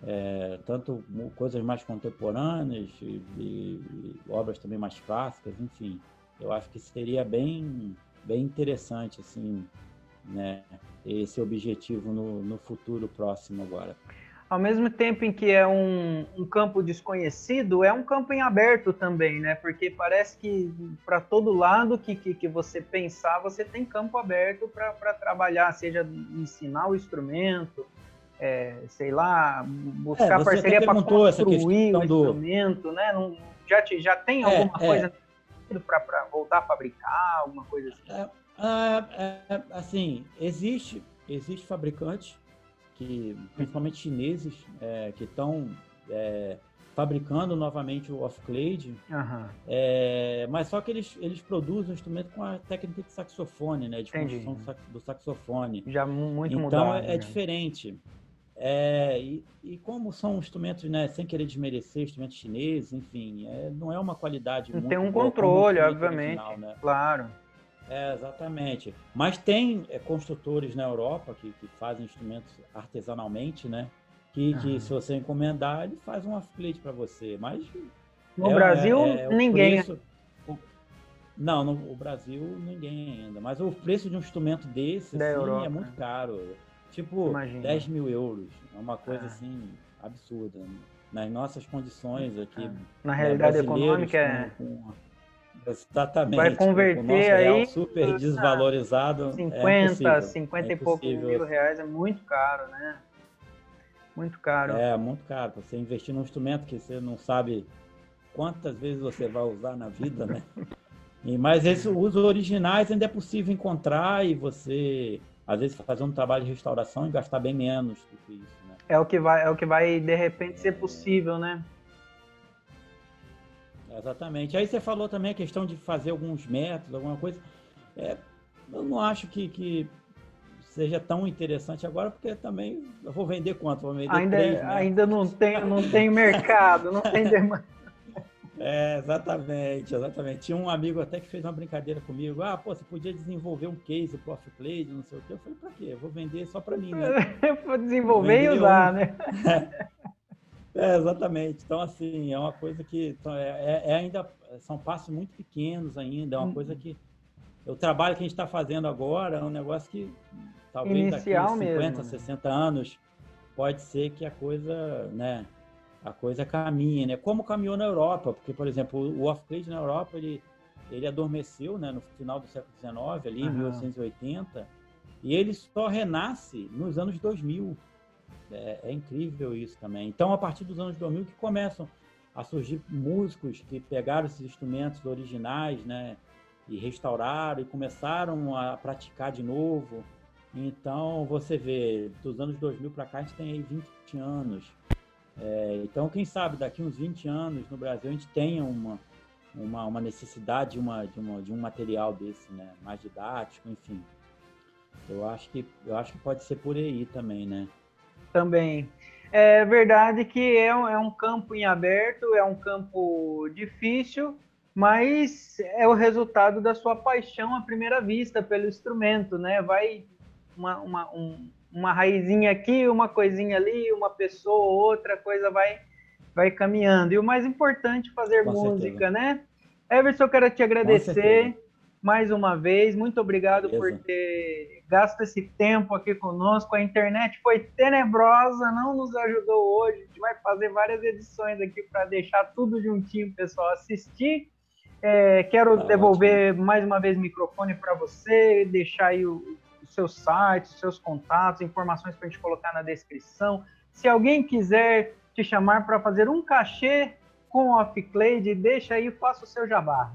é, tanto coisas mais contemporâneas e, e, obras também mais clássicas, enfim. Eu acho que seria bem, bem interessante, assim, né, esse objetivo no, no futuro próximo agora. Ao mesmo tempo em que é um, um campo desconhecido, é um campo em aberto também, né? Porque parece que para todo lado que, que, que, você pensar, você tem campo aberto para trabalhar, seja ensinar o instrumento, é, sei lá, buscar é, parceria para construir o instrumento, do... né? Não, já, te, já tem é, alguma é, coisa para voltar a fabricar, alguma coisa assim? É, é, é, assim, existe, existe fabricantes que, principalmente chineses, que estão fabricando novamente o off-clade, uhum. é, mas só que eles, eles produzem o instrumento com a técnica de saxofone, né, de Entendi. construção do saxofone. Já muito então, mudado. Então é, é diferente. É, e, e, como são instrumentos, né, sem querer desmerecer, instrumentos chineses, enfim, é, não é uma qualidade não Tem um controle, obviamente, original, né? claro. É, exatamente. Mas tem é, construtores na Europa que, que fazem instrumentos artesanalmente, né? Que, uhum. que se você encomendar, ele faz um affiliate para você. Mas no é, Brasil, é, ninguém. Preço, o, não, no o Brasil ninguém ainda. Mas o preço de um instrumento desse assim, Europa, é muito caro. Tipo, Imagina. 10 mil euros. É uma coisa ah. assim absurda. Nas nossas condições aqui. Ah. Na né, realidade econômica é. Com, com, Exatamente. Vai converter aí super desvalorizado. 50, é 50 é e poucos mil reais é muito caro, né? Muito caro. É, muito caro. Você investir num instrumento que você não sabe quantas vezes você vai usar na vida, né? E, mas esse, os originais ainda é possível encontrar e você, às vezes, fazer um trabalho de restauração e gastar bem menos do que isso, né? É o que vai, é o que vai de repente, é... ser possível, né? Exatamente. Aí você falou também a questão de fazer alguns métodos, alguma coisa. É, eu não acho que, que seja tão interessante agora, porque também eu vou vender quanto? Vou vender ainda, três, né? ainda não tem, não tem mercado, não tem demanda. É, exatamente, exatamente. Tinha um amigo até que fez uma brincadeira comigo. Ah, pô, você podia desenvolver um case pro off-play, não sei o quê. Eu falei, pra quê? Eu vou vender só pra mim, né? Vou desenvolver e usar, um. né? É, exatamente. Então, assim, é uma coisa que então, é, é, é, ainda são passos muito pequenos ainda. É uma coisa que o trabalho que a gente está fazendo agora é um negócio que talvez Inicial daqui a 50, mesmo. 60 anos pode ser que a coisa, né, a coisa caminhe, né? Como caminhou na Europa, porque por exemplo, o off-grid na Europa ele ele adormeceu, né, no final do século XIX, ali em 1880, e ele só renasce nos anos 2000. É, é, incrível isso também. Então, a partir dos anos 2000 que começam a surgir músicos que pegaram esses instrumentos originais, né, e restauraram e começaram a praticar de novo. Então, você vê, dos anos 2000 para cá, a gente tem aí 20 anos. É, então, quem sabe daqui uns 20 anos no Brasil a gente tenha uma, uma, uma necessidade de, uma, de, uma, de um material desse, né, mais didático, enfim. Eu acho que eu acho que pode ser por aí também, né? também. É verdade que é um, é um campo em aberto, é um campo difícil, mas é o resultado da sua paixão à primeira vista pelo instrumento, né? Vai uma, uma, um, uma raizinha aqui, uma coisinha ali, uma pessoa, outra coisa vai, vai caminhando. E o mais importante, fazer Com música, certeza. né? Everson, eu quero te agradecer mais uma vez. Muito obrigado Beleza. por ter gasto esse tempo aqui conosco. A internet foi tenebrosa, não nos ajudou hoje. A gente vai fazer várias edições aqui para deixar tudo juntinho o pessoal assistir. É, quero tá devolver ótimo. mais uma vez o microfone para você, deixar aí o, o seu site, os seus contatos, informações para a gente colocar na descrição. Se alguém quiser te chamar para fazer um cachê com o Off-Clade, deixa aí, faça o seu jabá.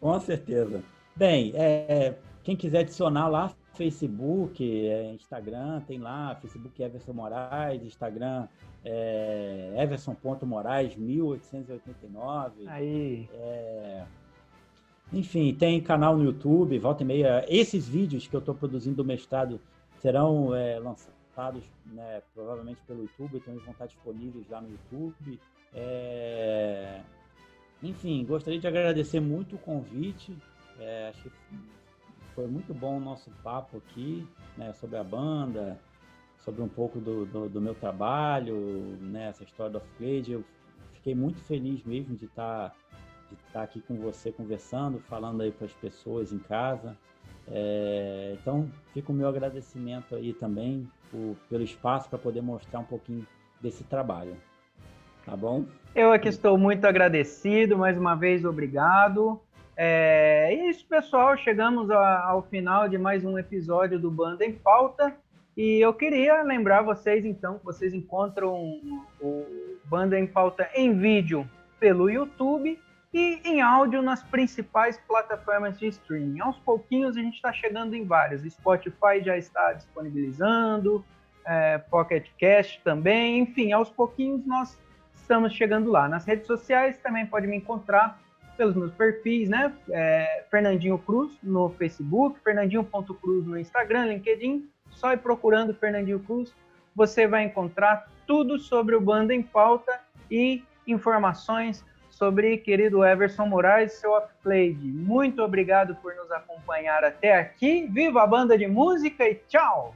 Com certeza. Bem, é, quem quiser adicionar lá, Facebook, é, Instagram, tem lá, Facebook Everson Moraes, Instagram é, Everson.moraes, 1889. Aí. É, enfim, tem canal no YouTube, volta e meia. Esses vídeos que eu estou produzindo do mestrado serão é, lançados né, provavelmente pelo YouTube, então eles vão estar disponíveis lá no YouTube. É, enfim, gostaria de agradecer muito o convite. É, acho que foi muito bom o nosso papo aqui, né, sobre a banda, sobre um pouco do, do, do meu trabalho, né, essa história do off-grade. Eu fiquei muito feliz mesmo de estar de estar aqui com você conversando, falando aí para as pessoas em casa. É, então, fica o meu agradecimento aí também por, pelo espaço para poder mostrar um pouquinho desse trabalho. Tá bom? Eu aqui estou muito agradecido, mais uma vez, obrigado. É, é isso, pessoal. Chegamos a, ao final de mais um episódio do Banda em Pauta. E eu queria lembrar vocês, então, que vocês encontram o Banda em Pauta em vídeo pelo YouTube e em áudio nas principais plataformas de streaming. Aos pouquinhos a gente está chegando em várias. Spotify já está disponibilizando, é, Pocket Cast também, enfim, aos pouquinhos nós estamos chegando lá. Nas redes sociais também pode me encontrar pelos meus perfis, né? É, Fernandinho Cruz no Facebook, Fernandinho.cruz no Instagram, LinkedIn. Só ir procurando Fernandinho Cruz, você vai encontrar tudo sobre o Banda em Pauta e informações sobre querido Everson Moraes, seu Upplade. Muito obrigado por nos acompanhar até aqui. Viva a banda de música e tchau!